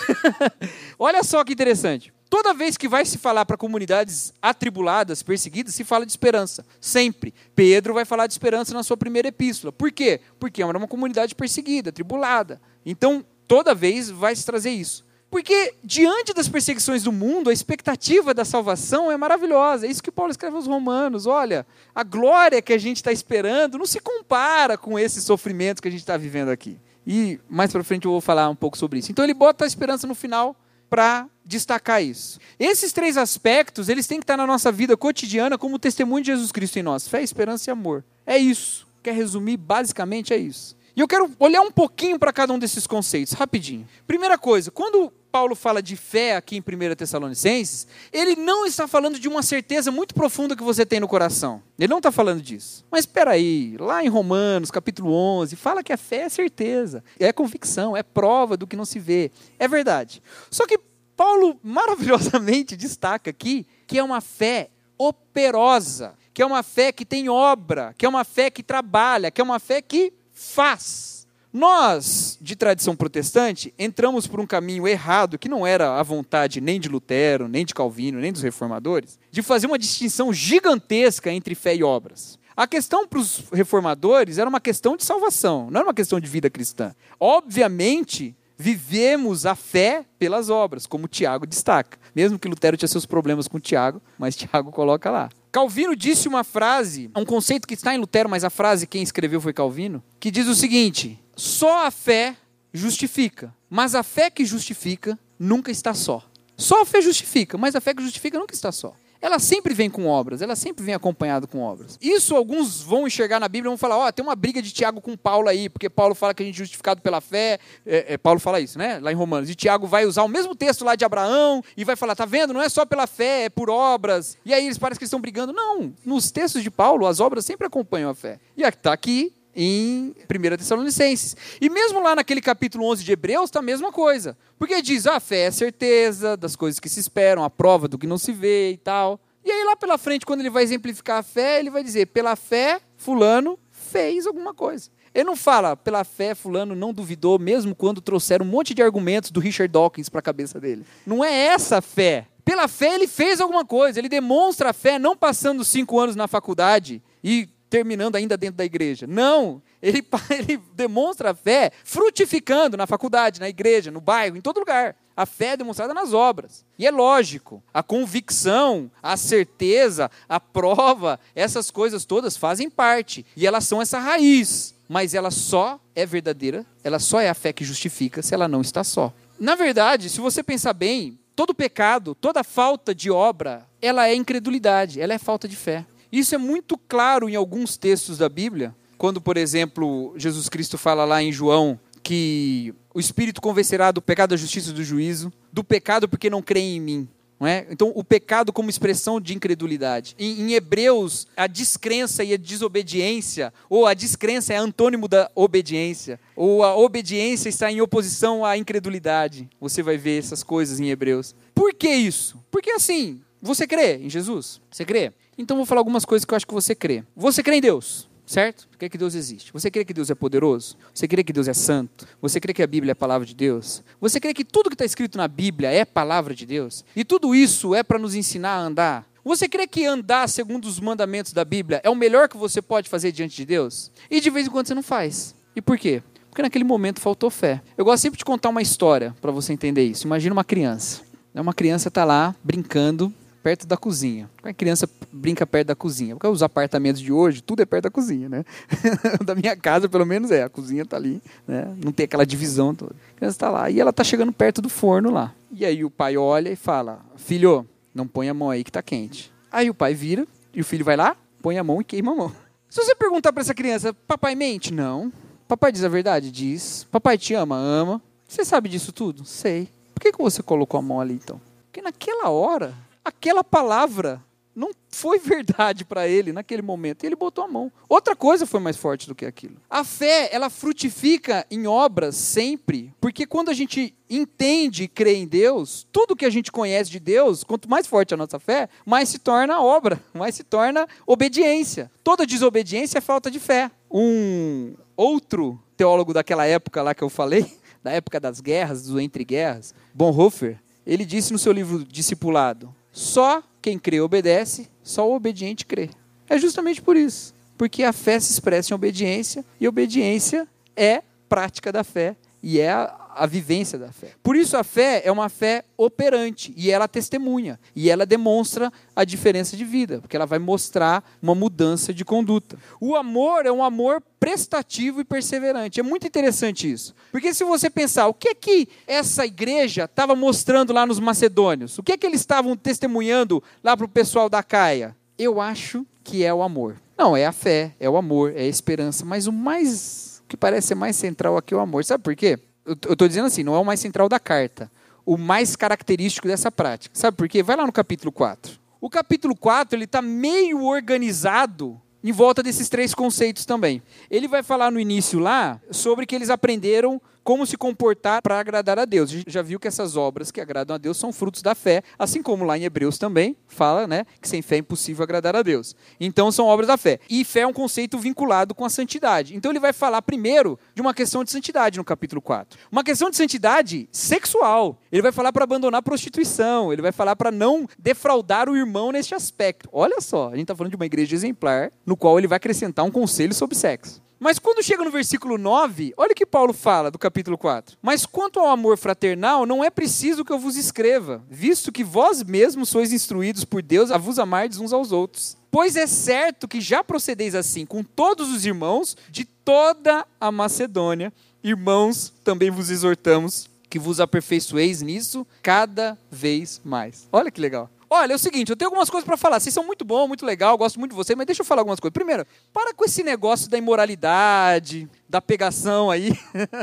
olha só que interessante. Toda vez que vai se falar para comunidades atribuladas, perseguidas, se fala de esperança. Sempre. Pedro vai falar de esperança na sua primeira epístola. Por quê? Porque era uma comunidade perseguida, atribulada. Então, toda vez vai se trazer isso. Porque diante das perseguições do mundo, a expectativa da salvação é maravilhosa. É isso que Paulo escreve aos Romanos. Olha, a glória que a gente está esperando não se compara com esses sofrimentos que a gente está vivendo aqui. E mais para frente eu vou falar um pouco sobre isso. Então ele bota a esperança no final para destacar isso. Esses três aspectos, eles têm que estar na nossa vida cotidiana como testemunho de Jesus Cristo em nós. Fé, esperança e amor. É isso. Quer resumir? Basicamente é isso. E eu quero olhar um pouquinho para cada um desses conceitos, rapidinho. Primeira coisa, quando Paulo fala de fé aqui em 1 Tessalonicenses, ele não está falando de uma certeza muito profunda que você tem no coração. Ele não está falando disso. Mas espera aí, lá em Romanos, capítulo 11, fala que a fé é certeza, é convicção, é prova do que não se vê. É verdade. Só que Paulo *laughs* maravilhosamente destaca aqui que é uma fé operosa, que é uma fé que tem obra, que é uma fé que trabalha, que é uma fé que faz. Nós, de tradição protestante, entramos por um caminho errado, que não era a vontade nem de Lutero, nem de Calvino, nem dos reformadores, de fazer uma distinção gigantesca entre fé e obras. A questão para os reformadores era uma questão de salvação, não era uma questão de vida cristã. Obviamente, vivemos a fé pelas obras, como Tiago destaca. Mesmo que Lutero tinha seus problemas com Tiago, mas Tiago coloca lá. Calvino disse uma frase, um conceito que está em Lutero, mas a frase quem escreveu foi Calvino, que diz o seguinte: só a fé justifica, mas a fé que justifica nunca está só. Só a fé justifica, mas a fé que justifica nunca está só ela sempre vem com obras, ela sempre vem acompanhada com obras. Isso alguns vão enxergar na Bíblia e vão falar: ó, oh, tem uma briga de Tiago com Paulo aí, porque Paulo fala que a gente é justificado pela fé. É, é, Paulo fala isso, né? Lá em Romanos. E Tiago vai usar o mesmo texto lá de Abraão e vai falar: tá vendo? Não é só pela fé, é por obras. E aí eles parecem que estão brigando. Não, nos textos de Paulo, as obras sempre acompanham a fé. E está aqui em 1 Tessalonicenses. E mesmo lá naquele capítulo 11 de Hebreus, está a mesma coisa. Porque diz, ah, a fé é a certeza das coisas que se esperam, a prova do que não se vê e tal. E aí lá pela frente, quando ele vai exemplificar a fé, ele vai dizer, pela fé, fulano fez alguma coisa. Ele não fala, pela fé, fulano não duvidou, mesmo quando trouxeram um monte de argumentos do Richard Dawkins para a cabeça dele. Não é essa a fé. Pela fé ele fez alguma coisa, ele demonstra a fé não passando cinco anos na faculdade e terminando ainda dentro da igreja. Não, ele, *laughs* ele demonstra a fé frutificando na faculdade, na igreja, no bairro, em todo lugar. A fé é demonstrada nas obras. E é lógico, a convicção, a certeza, a prova, essas coisas todas fazem parte. E elas são essa raiz. mas ela só é verdadeira, ela só é a fé que justifica se ela não está só. Na verdade, se você pensar bem, todo pecado, toda falta de obra, ela é incredulidade, ela é falta de fé. Isso é muito claro em alguns textos da Bíblia, quando, por exemplo, Jesus Cristo fala lá em João que o Espírito convencerá do pecado, da justiça e do juízo, do pecado porque não creem em mim. É? Então, o pecado como expressão de incredulidade. Em, em, Hebreus, a descrença e a desobediência, ou a descrença é antônimo da obediência, ou a obediência está em oposição à incredulidade. Você vai ver essas coisas em Hebreus. Por que isso? Porque assim, você crê em Jesus? Você crê? Então, vou falar algumas coisas que eu acho que você crê. Você crê em Deus? certo? Crê que Deus existe. Você crê que Deus é poderoso? Você crê que Deus é santo? Você crê que a Bíblia é a palavra de Deus? Você crê que tudo que está escrito na Bíblia é palavra de Deus? E tudo isso é para nos ensinar a andar? Você crê que andar segundo os mandamentos da Bíblia é o melhor que você pode fazer diante de Deus? E de vez em quando você não faz. E por quê? Porque naquele momento faltou fé. Eu gosto sempre de contar uma história para você entender isso. Imagina uma criança. Uma criança está lá brincando perto da cozinha. A criança brinca perto da cozinha. Porque os apartamentos de hoje, tudo é perto da cozinha, né? *laughs* da minha casa, pelo menos, é. A cozinha está ali, né? Não tem aquela divisão toda. A criança está lá. E ela está chegando perto do forno lá. E aí o pai olha e fala, filho, não põe a mão aí que está quente. Aí o pai vira e o filho vai lá, põe a mão e queima a mão. *laughs* Se você perguntar para essa criança, papai mente? Não. Papai diz a verdade? Diz. Papai te ama? Ama. Você sabe disso tudo? Sei. Por que, que você colocou a mão ali então? Porque naquela hora aquela palavra não foi verdade para ele naquele momento. E ele botou a mão. Outra coisa foi mais forte do que aquilo. A fé, ela frutifica em obras sempre, porque quando a gente entende e crê em Deus, tudo que a gente conhece de Deus, quanto mais forte a nossa fé, mais se torna obra, *laughs* mais se torna obediência. Toda desobediência é falta de fé. Um outro teólogo daquela época lá que eu falei, *laughs* da época das guerras, do entre guerras, Bonhoeffer, ele disse no seu livro Discipulado: só quem crê obedece, só o obediente crê. É justamente por isso. Porque a fé se expressa em obediência e obediência é prática da fé e é a, a, vivência da fé. Por isso a fé é uma fé operante e ela testemunha e ela demonstra a diferença de vida, porque ela vai mostrar uma mudança de conduta. O amor é um amor prestativo e perseverante. É muito interessante isso. Porque se você pensar, o que é que essa igreja estava mostrando lá nos macedônios? O que é que eles estavam testemunhando lá para o pessoal da Caia? Eu acho que é o amor. Não, é a fé, é o amor, é a esperança, mas o mais que parece ser mais central aqui é o amor. Sabe por quê? Eu estou dizendo assim, não é o mais central da carta. O mais característico dessa prática. Sabe por quê? Vai lá no capítulo 4. O capítulo 4 ele está meio organizado em volta desses três conceitos também. Ele vai falar no início lá sobre que eles aprenderam como se comportar para agradar a Deus. A gente já viu que essas obras que agradam a Deus são frutos da fé, assim como lá em Hebreus também fala, né, que sem fé é impossível agradar a Deus. Então são obras da fé. E fé é um conceito vinculado com a santidade. Então ele vai falar primeiro de uma questão de santidade no capítulo 4. Uma questão de santidade sexual. Ele vai falar para abandonar a prostituição, ele vai falar para não defraudar o irmão neste aspecto. Olha só, a gente está falando de uma igreja exemplar, no qual ele vai acrescentar um conselho sobre sexo. Mas quando chega no versículo 9, olha o que Paulo fala do capítulo 4. Mas quanto ao amor fraternal, não é preciso que eu vos escreva, visto que vós mesmos sois instruídos por Deus a vos amardes uns aos outros. Pois é certo que já procedeis assim com todos os irmãos de toda a Macedônia. Irmãos, também vos exortamos que vos aperfeiçoeis nisso cada vez mais. Olha que legal. Olha, é o seguinte, eu tenho algumas coisas para falar. Vocês são muito bom, muito legal, gosto muito de vocês, mas deixa eu falar algumas coisas. Primeiro, para com esse negócio da imoralidade, da pegação aí.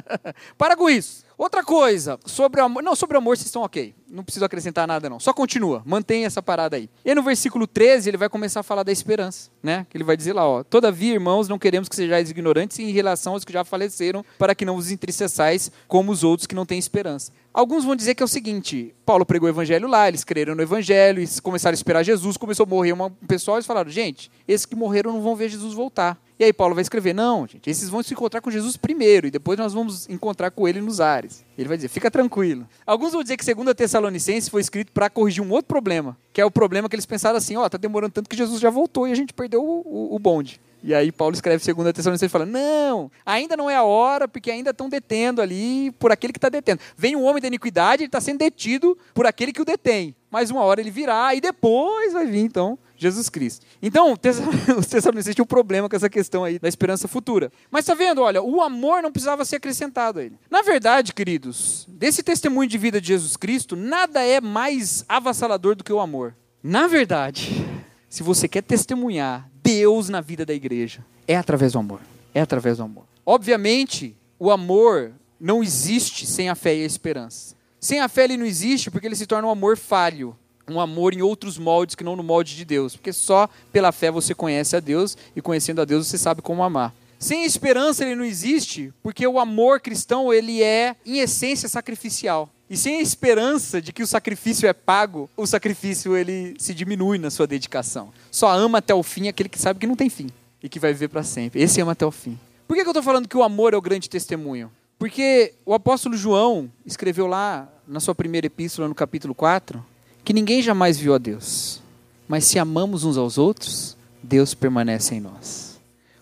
*laughs* para com isso. Outra coisa, sobre amor. Não, sobre amor vocês estão ok. Não preciso acrescentar nada, não. Só continua, mantém essa parada aí. E no versículo 13, ele vai começar a falar da esperança, né? Ele vai dizer lá, ó. Todavia, irmãos, não queremos que sejais ignorantes em relação aos que já faleceram, para que não vos entristeçais como os outros que não têm esperança. Alguns vão dizer que é o seguinte: Paulo pregou o evangelho lá, eles creram no evangelho, e começaram a esperar Jesus, começou a morrer um pessoal, eles falaram: gente, esses que morreram não vão ver Jesus voltar. E aí Paulo vai escrever: não, gente, esses vão se encontrar com Jesus primeiro, e depois nós vamos encontrar com ele nos ares. Ele vai dizer: fica tranquilo. Alguns vão dizer que 2 Tessalonicenses foi escrito para corrigir um outro problema, que é o problema que eles pensaram assim: ó, oh, tá demorando tanto que Jesus já voltou e a gente perdeu o, o, o bonde. E aí Paulo escreve 2 Tessalonicenses fala: Não, ainda não é a hora, porque ainda estão detendo ali por aquele que está detendo. Vem um homem da iniquidade, ele está sendo detido por aquele que o detém. Mas uma hora ele virá e depois vai vir, então, Jesus Cristo. Então, *laughs* os Tessalonicenses tinham um problema com essa questão aí da esperança futura. Mas está vendo, olha, o amor não precisava ser acrescentado a ele. Na verdade, queridos, desse testemunho de vida de Jesus Cristo, nada é mais avassalador do que o amor. Na verdade, se você quer testemunhar Deus na vida da igreja. É através do amor. É através do amor. Obviamente, o amor não existe sem a fé e a esperança. Sem a fé ele não existe porque ele se torna um amor falho, um amor em outros moldes que não no molde de Deus, porque só pela fé você conhece a Deus e conhecendo a Deus você sabe como amar. Sem esperança ele não existe, porque o amor cristão ele é em essência sacrificial. E sem a esperança de que o sacrifício é pago, o sacrifício ele se diminui na sua dedicação. Só ama até o fim aquele que sabe que não tem fim e que vai viver para sempre. Esse ama até o fim. Por que, que eu estou falando que o amor é o grande testemunho? Porque o apóstolo João escreveu lá na sua primeira epístola, no capítulo 4, que ninguém jamais viu a Deus. Mas se amamos uns aos outros, Deus permanece em nós.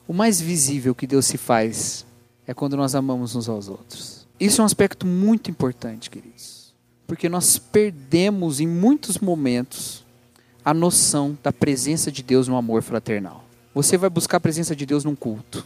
O mais visível que Deus se faz é quando nós amamos uns aos outros. Isso é um aspecto muito importante, queridos. Porque nós perdemos em muitos momentos a noção da presença de Deus no amor fraternal. Você vai buscar a presença de Deus num culto.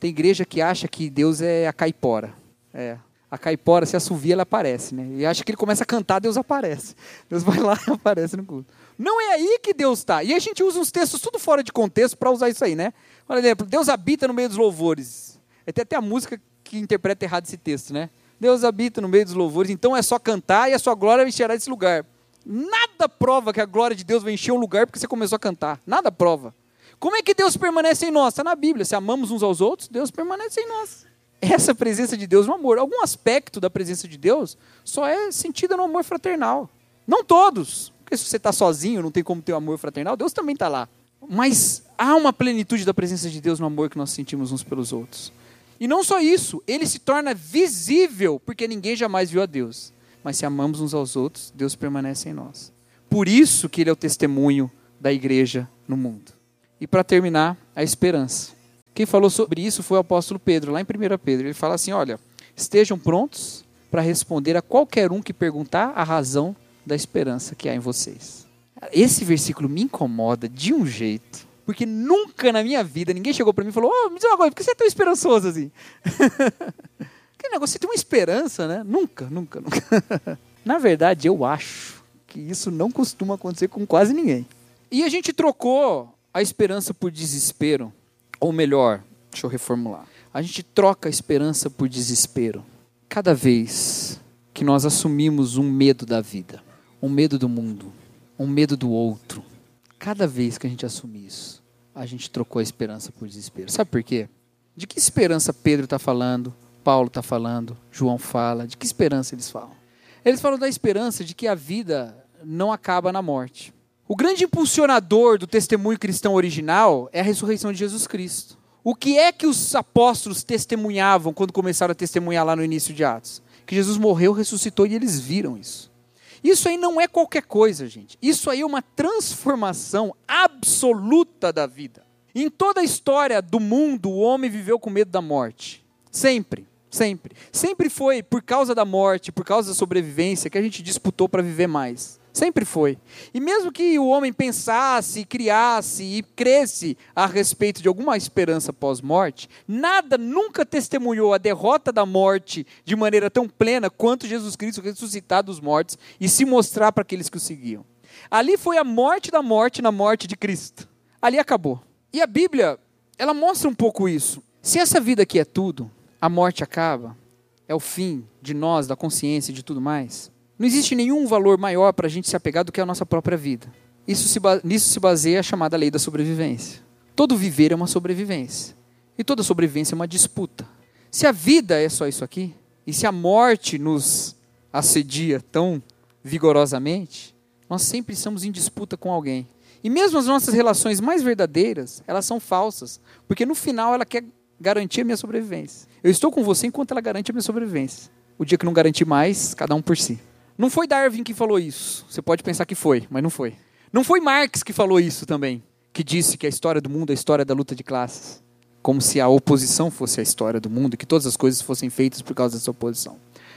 Tem igreja que acha que Deus é a caipora. É. A caipora, se assovia, ela aparece, né? E acha que ele começa a cantar, Deus aparece. Deus vai lá e *laughs* aparece no culto. Não é aí que Deus está. E a gente usa uns textos tudo fora de contexto para usar isso aí, né? Por exemplo, Deus habita no meio dos louvores. Tem até a música que interpreta errado esse texto, né? Deus habita no meio dos louvores, então é só cantar e a sua glória encherá esse lugar. Nada prova que a glória de Deus vai encher um lugar porque você começou a cantar. Nada prova. Como é que Deus permanece em nós? Está na Bíblia. Se amamos uns aos outros, Deus permanece em nós. Essa presença de Deus no amor. Algum aspecto da presença de Deus só é sentida no amor fraternal. Não todos. Porque se você está sozinho, não tem como ter o um amor fraternal, Deus também está lá. Mas há uma plenitude da presença de Deus no amor que nós sentimos uns pelos outros. E não só isso, ele se torna visível, porque ninguém jamais viu a Deus. Mas se amamos uns aos outros, Deus permanece em nós. Por isso que ele é o testemunho da igreja no mundo. E para terminar, a esperança. Quem falou sobre isso foi o apóstolo Pedro, lá em 1 Pedro. Ele fala assim: olha, estejam prontos para responder a qualquer um que perguntar a razão da esperança que há em vocês. Esse versículo me incomoda de um jeito. Porque nunca na minha vida ninguém chegou para mim e falou: oh, me diz uma coisa, por que você é tão esperançoso assim? *laughs* que negócio, você tem uma esperança, né? Nunca, nunca, nunca. *laughs* na verdade, eu acho que isso não costuma acontecer com quase ninguém. E a gente trocou a esperança por desespero. Ou melhor, deixa eu reformular. A gente troca a esperança por desespero. Cada vez que nós assumimos um medo da vida, um medo do mundo, um medo do outro, Cada vez que a gente assume isso, a gente trocou a esperança por desespero. Sabe por quê? De que esperança Pedro está falando, Paulo está falando, João fala? De que esperança eles falam? Eles falam da esperança de que a vida não acaba na morte. O grande impulsionador do testemunho cristão original é a ressurreição de Jesus Cristo. O que é que os apóstolos testemunhavam quando começaram a testemunhar lá no início de Atos? Que Jesus morreu, ressuscitou e eles viram isso. Isso aí não é qualquer coisa, gente. Isso aí é uma transformação absoluta da vida. Em toda a história do mundo, o homem viveu com medo da morte. Sempre, sempre. Sempre foi por causa da morte, por causa da sobrevivência, que a gente disputou para viver mais. Sempre foi. E mesmo que o homem pensasse, criasse e cresce a respeito de alguma esperança pós-morte, nada nunca testemunhou a derrota da morte de maneira tão plena quanto Jesus Cristo ressuscitar dos mortos e se mostrar para aqueles que o seguiam. Ali foi a morte da morte na morte de Cristo. Ali acabou. E a Bíblia, ela mostra um pouco isso. Se essa vida aqui é tudo, a morte acaba, é o fim de nós, da consciência e de tudo mais. Não existe nenhum valor maior para a gente se apegar do que a nossa própria vida. Isso se, nisso se baseia a chamada lei da sobrevivência. Todo viver é uma sobrevivência. E toda sobrevivência é uma disputa. Se a vida é só isso aqui, e se a morte nos assedia tão vigorosamente, nós sempre estamos em disputa com alguém. E mesmo as nossas relações mais verdadeiras, elas são falsas, porque no final ela quer garantir a minha sobrevivência. Eu estou com você enquanto ela garante a minha sobrevivência. O dia que não garantir mais, cada um por si. Não foi Darwin que falou isso. Você pode pensar que foi, mas não foi. Não foi Marx que falou isso também. que disse que a história do mundo é a história da luta de classes. Como se a oposição fosse a história do mundo, que todas as coisas fossem feitas por causa dessa oposição.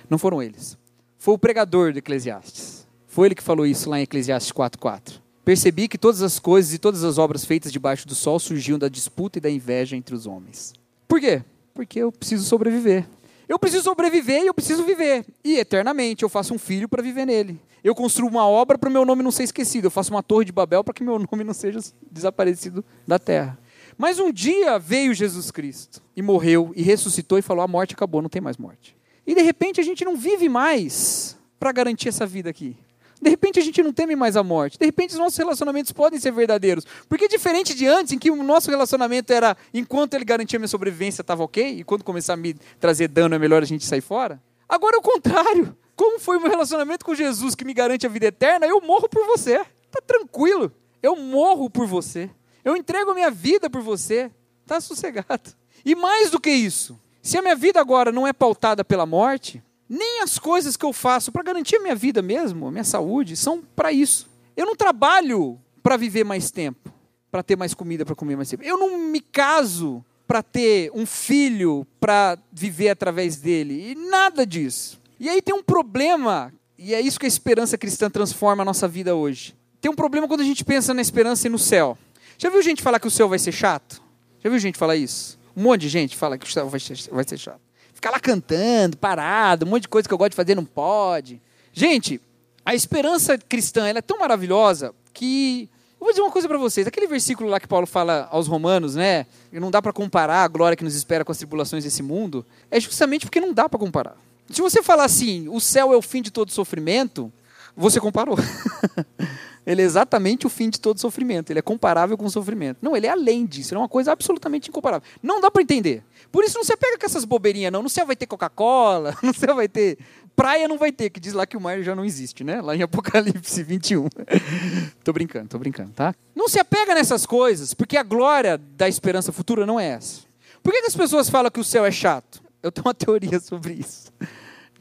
Não foram eles. Foi o pregador de Eclesiastes. Foi ele que falou isso lá em Eclesiastes 4:4. Percebi que todas as coisas e todas as obras feitas debaixo do sol surgiam da disputa e da inveja entre os homens. Por quê? Porque eu preciso sobreviver. Eu preciso sobreviver e eu preciso viver. E eternamente eu faço um filho para viver nele. Eu construo uma obra para o meu nome não ser esquecido. Eu faço uma torre de Babel para que meu *laughs* nome não seja desaparecido da terra. Mas um dia veio Jesus Cristo e morreu e ressuscitou e falou: a morte acabou, não tem mais morte. E de repente a gente não vive mais para garantir essa vida aqui. De repente a gente não teme mais a morte. De repente os nossos relacionamentos podem ser verdadeiros. Porque diferente de antes, em que o nosso relacionamento era enquanto ele garantia minha sobrevivência estava ok, e quando começar a me trazer dano é melhor a gente sair fora. Agora é o contrário. Como foi o meu relacionamento com Jesus que me garante a vida eterna, eu morro por você. Tá tranquilo. Eu morro por você. Eu entrego a minha vida por você. Tá sossegado. E mais do que isso, se a minha vida agora não é pautada pela morte, nem as coisas que eu faço para garantir a minha vida mesmo, a minha saúde, são para isso. Eu não trabalho para viver mais tempo, para ter mais comida para comer mais tempo. Eu não me caso para ter um filho para viver através dele. E nada disso. E aí tem um problema, e é isso que a esperança cristã transforma a nossa vida hoje. Tem um problema quando a gente pensa na esperança e no céu. Já viu gente falar que o céu vai ser chato? Já viu gente falar isso? Um monte de gente fala que o céu vai ser, vai ser chato ficar lá cantando, parado, um monte de coisa que eu gosto de fazer não pode. Gente, a esperança cristã ela é tão maravilhosa que eu vou dizer uma coisa para vocês. Aquele versículo lá que Paulo fala aos romanos, né? Não dá para comparar a glória que nos espera com as tribulações desse mundo. É justamente porque não dá para comparar. Se você falar assim, o céu é o fim de todo sofrimento, você comparou. *laughs* ele é exatamente o fim de todo sofrimento. Ele é comparável com o sofrimento. Não, ele é além disso. Ele é uma coisa absolutamente incomparável. Não dá para entender. Por isso não se pega com essas bobeirinhas, não. No céu vai ter Coca-Cola, *laughs* no céu vai ter. Praia não vai ter, que diz lá que o mar já não existe, né? Lá em Apocalipse 21. *laughs* tô brincando, tô brincando, tá? Não se apega nessas coisas, porque a glória da esperança futura não é essa. Por que, que as pessoas falam que o céu é chato? Eu tenho uma teoria sobre isso.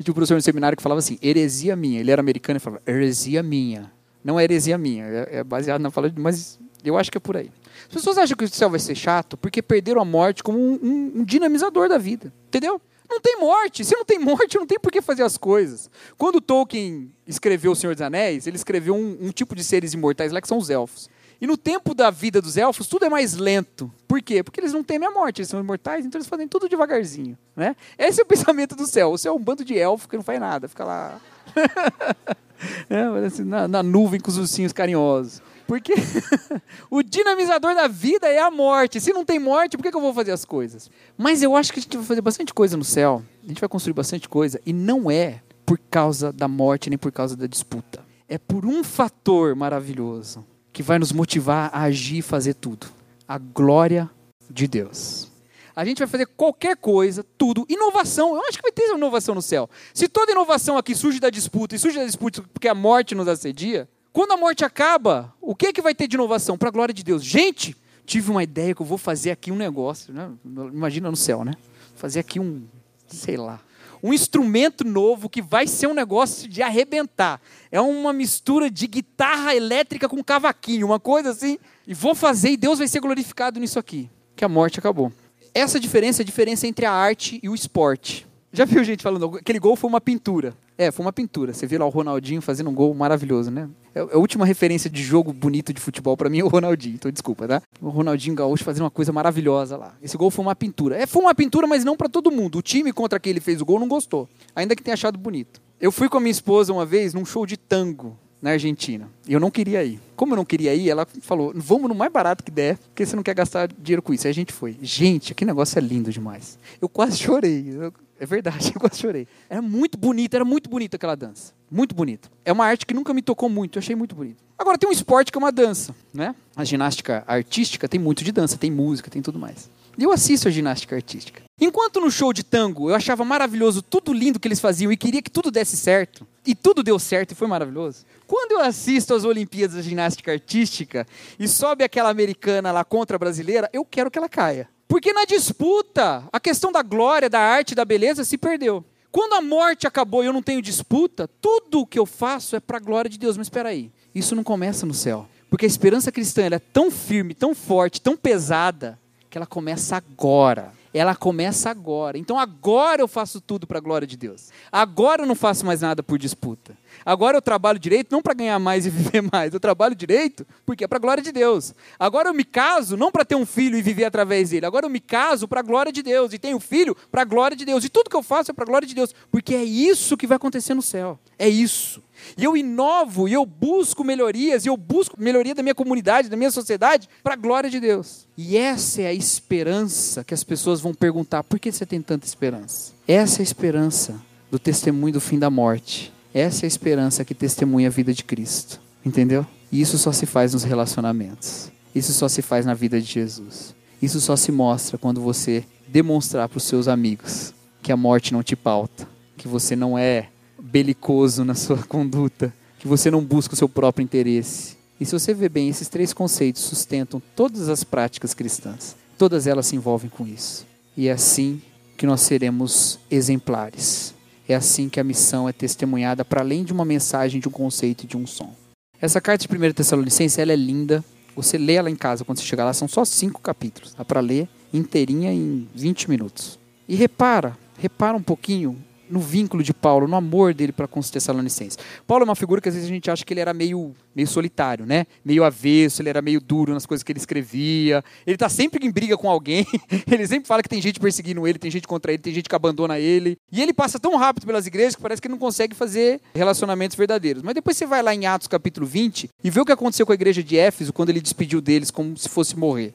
Tinha um professor no seminário que falava assim, heresia minha. Ele era americano e falava, heresia minha. Não é heresia minha, é, é baseado na fala, de, mas eu acho que é por aí. As pessoas acham que o céu vai ser chato porque perderam a morte como um, um, um dinamizador da vida. Entendeu? Não tem morte. Se não tem morte, não tem por que fazer as coisas. Quando Tolkien escreveu O Senhor dos Anéis, ele escreveu um, um, tipo de seres imortais lá que são os elfos. E no tempo da vida dos elfos, tudo é mais lento. Por quê? Porque eles não temem a morte, eles são imortais, então eles fazem tudo devagarzinho. Né? Esse é o *laughs* pensamento do céu. O céu é um bando de elfos que não faz nada, fica lá. *laughs* *laughs* é, assim, na, na nuvem com os ursinhos carinhosos. Porque *laughs* o dinamizador da vida é a morte. Se não tem morte, por que, eu vou fazer as coisas? Mas eu acho que a gente vai fazer bastante coisa no céu. A gente vai construir bastante coisa. E não é por causa da morte nem por causa da disputa. É por um fator maravilhoso que vai nos motivar a agir e fazer tudo: a glória de Deus. A gente vai fazer qualquer coisa, tudo. Inovação, eu acho que vai ter inovação no céu. Se toda inovação aqui surge da disputa, e surge da disputa porque a morte nos assedia, quando a morte acaba, o que, é que vai ter de inovação? Para a glória de Deus. Gente, tive uma ideia que eu vou fazer aqui um negócio. Né? Imagina no céu, né? Fazer aqui um, sei lá, um instrumento novo que vai ser um negócio de arrebentar. É uma mistura de guitarra elétrica com cavaquinho, uma coisa assim. E vou fazer e Deus vai ser glorificado nisso aqui. Que a morte acabou. Essa diferença é a diferença entre a arte e o esporte. Já viu gente falando, aquele gol foi uma pintura. É, foi uma pintura. Você viu lá o Ronaldinho fazendo um gol maravilhoso, né? É, é a última referência de jogo bonito de futebol para mim é o Ronaldinho, então desculpa, tá? O Ronaldinho Gaúcho fazendo uma coisa maravilhosa lá. Esse gol foi uma pintura. É, foi uma pintura, mas não para todo mundo. O time contra quem ele fez o gol não gostou, ainda que tenha achado bonito. Eu fui com a minha esposa uma vez num show de tango na Argentina. E eu não queria ir. Como eu não queria ir, ela falou: vamos no mais barato que der, porque você não quer gastar dinheiro com isso. Aí a gente foi. Gente, aquele negócio é lindo demais. Eu quase *laughs* chorei. Eu, é verdade, *laughs* eu quase chorei. Era muito bonita, era muito bonita aquela dança. Muito bonita. É uma arte que nunca me tocou muito, eu achei muito bonito. Agora tem um esporte que é uma dança, né? A ginástica artística tem muito de dança, tem música, tem tudo mais. E eu assisto a ginástica artística. Enquanto no show de tango eu achava maravilhoso tudo lindo que eles faziam e queria que tudo desse certo, e tudo deu certo e foi maravilhoso. Quando eu assisto às Olimpíadas de Ginástica Artística e sobe aquela americana lá contra a brasileira, eu quero que ela caia. Porque na disputa, a questão da glória, da arte, da beleza se perdeu. Quando a morte acabou e eu não tenho disputa, tudo o que eu faço é para a glória de Deus. Mas espera aí, isso não começa no céu. Porque a esperança cristã é tão firme, tão forte, tão pesada, que ela começa agora. Ela começa agora. Então agora eu faço tudo para a glória de Deus. Agora eu não faço mais nada por disputa. Agora eu trabalho direito não para ganhar mais e *laughs* viver mais. Eu trabalho direito porque é para a glória de Deus. Agora eu me caso não para ter um filho e viver através dele. Agora eu me caso para a glória de Deus e tenho filho para a glória de Deus. E tudo que eu faço é para a glória de Deus, porque é isso que vai acontecer no céu. É isso. E eu inovo, e eu busco melhorias, e eu busco melhoria da minha comunidade, da minha sociedade, para a glória de Deus. E essa é a esperança que as pessoas vão perguntar: por que você tem tanta esperança? Essa é a esperança do testemunho do fim da morte. Essa é a esperança que testemunha a vida de Cristo. Entendeu? E isso só se faz nos relacionamentos. Isso só se faz na vida de Jesus. Isso só se mostra quando você demonstrar para os seus amigos que a morte não te pauta, que você não é belicoso na sua *laughs* conduta, que você não busca o seu próprio interesse. E se você vê bem, esses três conceitos sustentam todas as práticas cristãs. Todas elas se envolvem com isso. E é assim que nós seremos exemplares. É assim que a missão é testemunhada para além de uma mensagem, de um conceito e de um som. Essa carta de 1 Tessalonicense ela é linda. Você lê ela em casa quando você chegar lá, são só cinco capítulos. Dá para ler inteirinha em 20 minutos. E repara, repara um pouquinho no vínculo de Paulo, no amor dele para com os Tessalonicenses. Paulo é uma figura que às vezes a gente acha que ele era meio, meio solitário, né? Meio avesso, ele era meio duro nas coisas que ele escrevia. Ele está sempre em briga com alguém. *laughs* ele sempre fala que tem gente perseguindo ele, tem gente contra ele, tem gente que abandona ele. E ele passa tão rápido pelas igrejas que parece que ele não consegue fazer relacionamentos verdadeiros. Mas depois você vai lá em Atos capítulo 20 e vê o que aconteceu com a igreja de Éfeso quando ele despediu deles como se fosse morrer.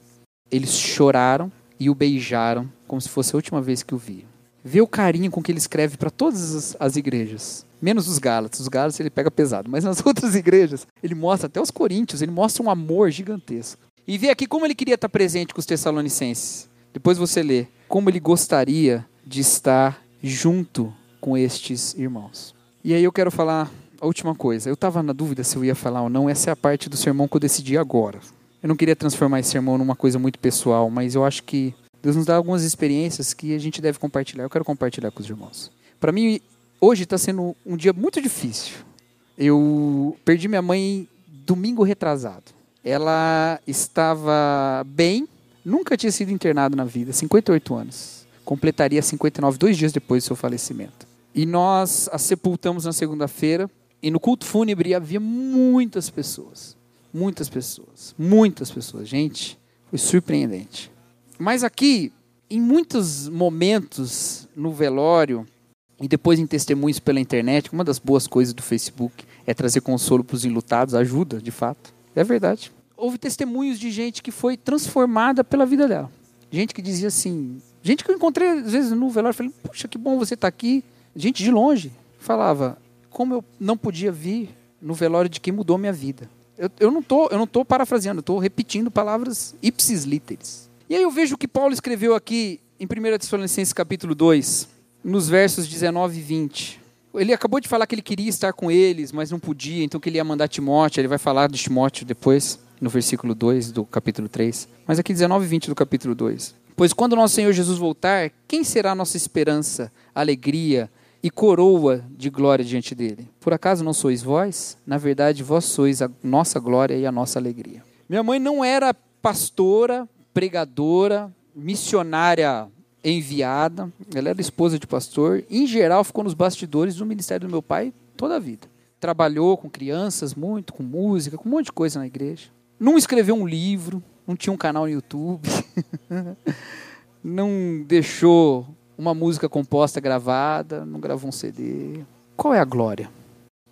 Eles choraram e o beijaram como se fosse a última vez que o viam. Vê o carinho com que ele escreve para todas as, as, igrejas. Menos os Gálatas. Os Gálatas ele pega pesado. Mas nas *laughs* outras igrejas, ele mostra, até os Coríntios, ele mostra um amor gigantesco. E vê aqui como ele queria estar presente com os Tessalonicenses. Depois você lê como ele gostaria de estar junto com estes irmãos. E aí eu quero falar a última coisa. Eu estava na dúvida se eu ia falar ou não. Essa é a parte do sermão que eu decidi agora. Eu não queria transformar esse sermão numa coisa muito pessoal, mas eu acho que Deus nos dá algumas experiências que a gente deve compartilhar. Eu quero compartilhar com os irmãos. Para mim, hoje está sendo um dia muito difícil. Eu perdi minha mãe domingo retrasado. Ela estava bem, nunca tinha sido internada na vida, 58 anos. Completaria 59 dois dias depois do seu falecimento. E nós a sepultamos na segunda-feira. E no culto fúnebre havia muitas pessoas. Muitas pessoas. Muitas pessoas. Gente, foi surpreendente. Mas aqui, em muitos momentos no velório e depois em testemunhos pela internet, uma das boas coisas do Facebook é trazer consolo para os enlutados, ajuda, de fato. É verdade. Houve testemunhos de gente que foi transformada pela vida dela. Gente que dizia assim, gente que eu encontrei às vezes no velório, falei, puxa, que bom você estar tá aqui. Gente de longe falava, como eu não podia vir no velório de quem mudou minha vida. Eu, eu não tô, eu não parafraseando, eu estou repetindo palavras ipsis literis. E aí eu vejo o que Paulo escreveu aqui em 1 Tessalonicenses capítulo 2, nos versos 19 e 20. Ele acabou de falar que ele queria estar com eles, mas não podia, então que ele ia mandar Timóteo, ele vai falar de Timóteo depois, no versículo 2 do capítulo 3. Mas aqui 19 e 20 do capítulo 2. Pois quando nosso Senhor Jesus voltar, quem será a nossa esperança, alegria e coroa de glória diante dele? Por acaso não sois vós? Na verdade, vós sois a nossa glória e a nossa alegria. Minha mãe não era pastora, pregadora, missionária enviada, ela era esposa de pastor, em geral ficou nos bastidores do ministério do meu pai toda a vida. Trabalhou com crianças muito, com música, com um monte de coisa na igreja. Não escreveu um livro, não tinha um canal no YouTube, *laughs* não deixou uma música composta gravada, não gravou um CD. Qual é a glória?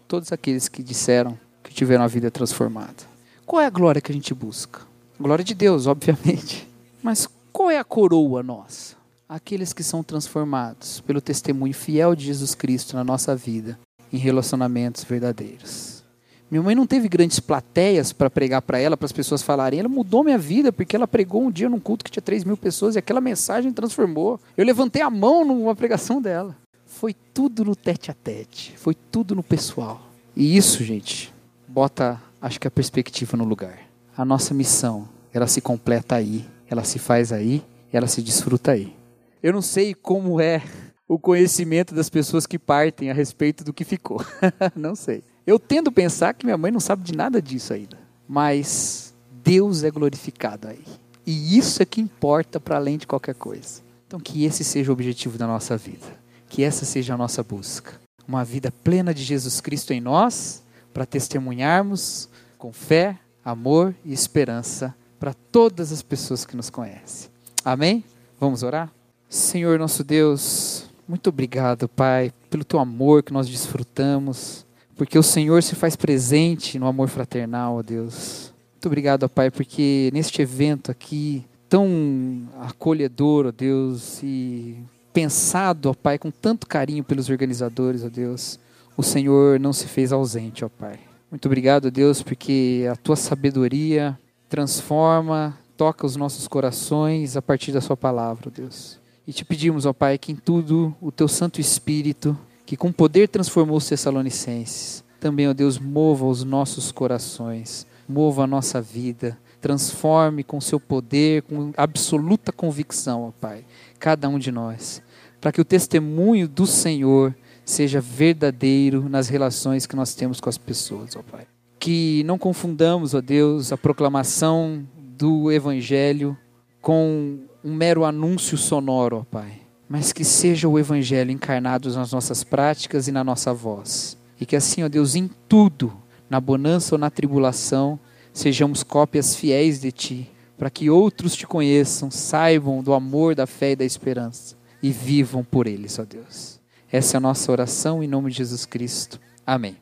Todos aqueles que disseram que tiveram a vida transformada. Qual é a glória que a gente busca? Glória de Deus, obviamente. Mas qual é a coroa nossa? Aqueles que são transformados pelo testemunho fiel de Jesus Cristo na nossa vida, em relacionamentos verdadeiros. Minha mãe não teve grandes plateias para pregar para ela, para as pessoas falarem. Ela mudou minha vida porque ela pregou um dia num culto que tinha 3 mil pessoas e aquela mensagem transformou. Eu levantei a mão numa pregação dela. Foi tudo no tete a tete, foi tudo no pessoal. E isso, gente, bota, acho que a perspectiva no lugar a nossa missão, ela se completa aí, ela se faz aí, ela se desfruta aí. Eu não sei como é o conhecimento das pessoas que partem a respeito do que ficou. *laughs* não sei. Eu tendo pensar que minha mãe não sabe de nada disso ainda. mas Deus é glorificado aí. E isso é que importa para além de qualquer coisa. Então, que esse seja o objetivo da nossa vida. Que essa seja a nossa busca. Uma vida plena de Jesus Cristo em nós, para testemunharmos com fé, amor e esperança para todas as pessoas que nos conhecem. Amém? Vamos orar? Senhor nosso Deus, muito obrigado, Pai, pelo teu amor que nós desfrutamos, porque o Senhor se faz presente no amor fraternal, ó Deus. Muito obrigado, ó Pai, porque neste evento aqui, tão acolhedor, ó Deus, e pensado, ó Pai, com tanto carinho pelos organizadores, ó Deus, o Senhor não se fez ausente, ó Pai. Muito obrigado, Deus, porque a tua sabedoria transforma, toca os nossos corações a partir da sua palavra, Deus. E te pedimos, ó Pai, que em tudo o teu Santo Espírito, que com poder transformou os Tessalonicenses, também, ó Deus, mova os nossos corações mova a nossa vida, transforme com seu poder, com absoluta convicção, ó Pai, cada um de nós, para que o testemunho do Senhor seja verdadeiro nas relações que nós temos com as pessoas, ó Pai. Que não confundamos, ó Deus, a proclamação do Evangelho com um mero anúncio sonoro, ó Pai, mas que seja o Evangelho encarnado nas nossas práticas e na nossa voz. E que assim, ó Deus, em tudo na bonança ou na tribulação, sejamos cópias fiéis de Ti, para que outros te conheçam, saibam do amor, da fé e da esperança e vivam por eles, ó Deus. Essa é a nossa oração em nome de Jesus Cristo. Amém.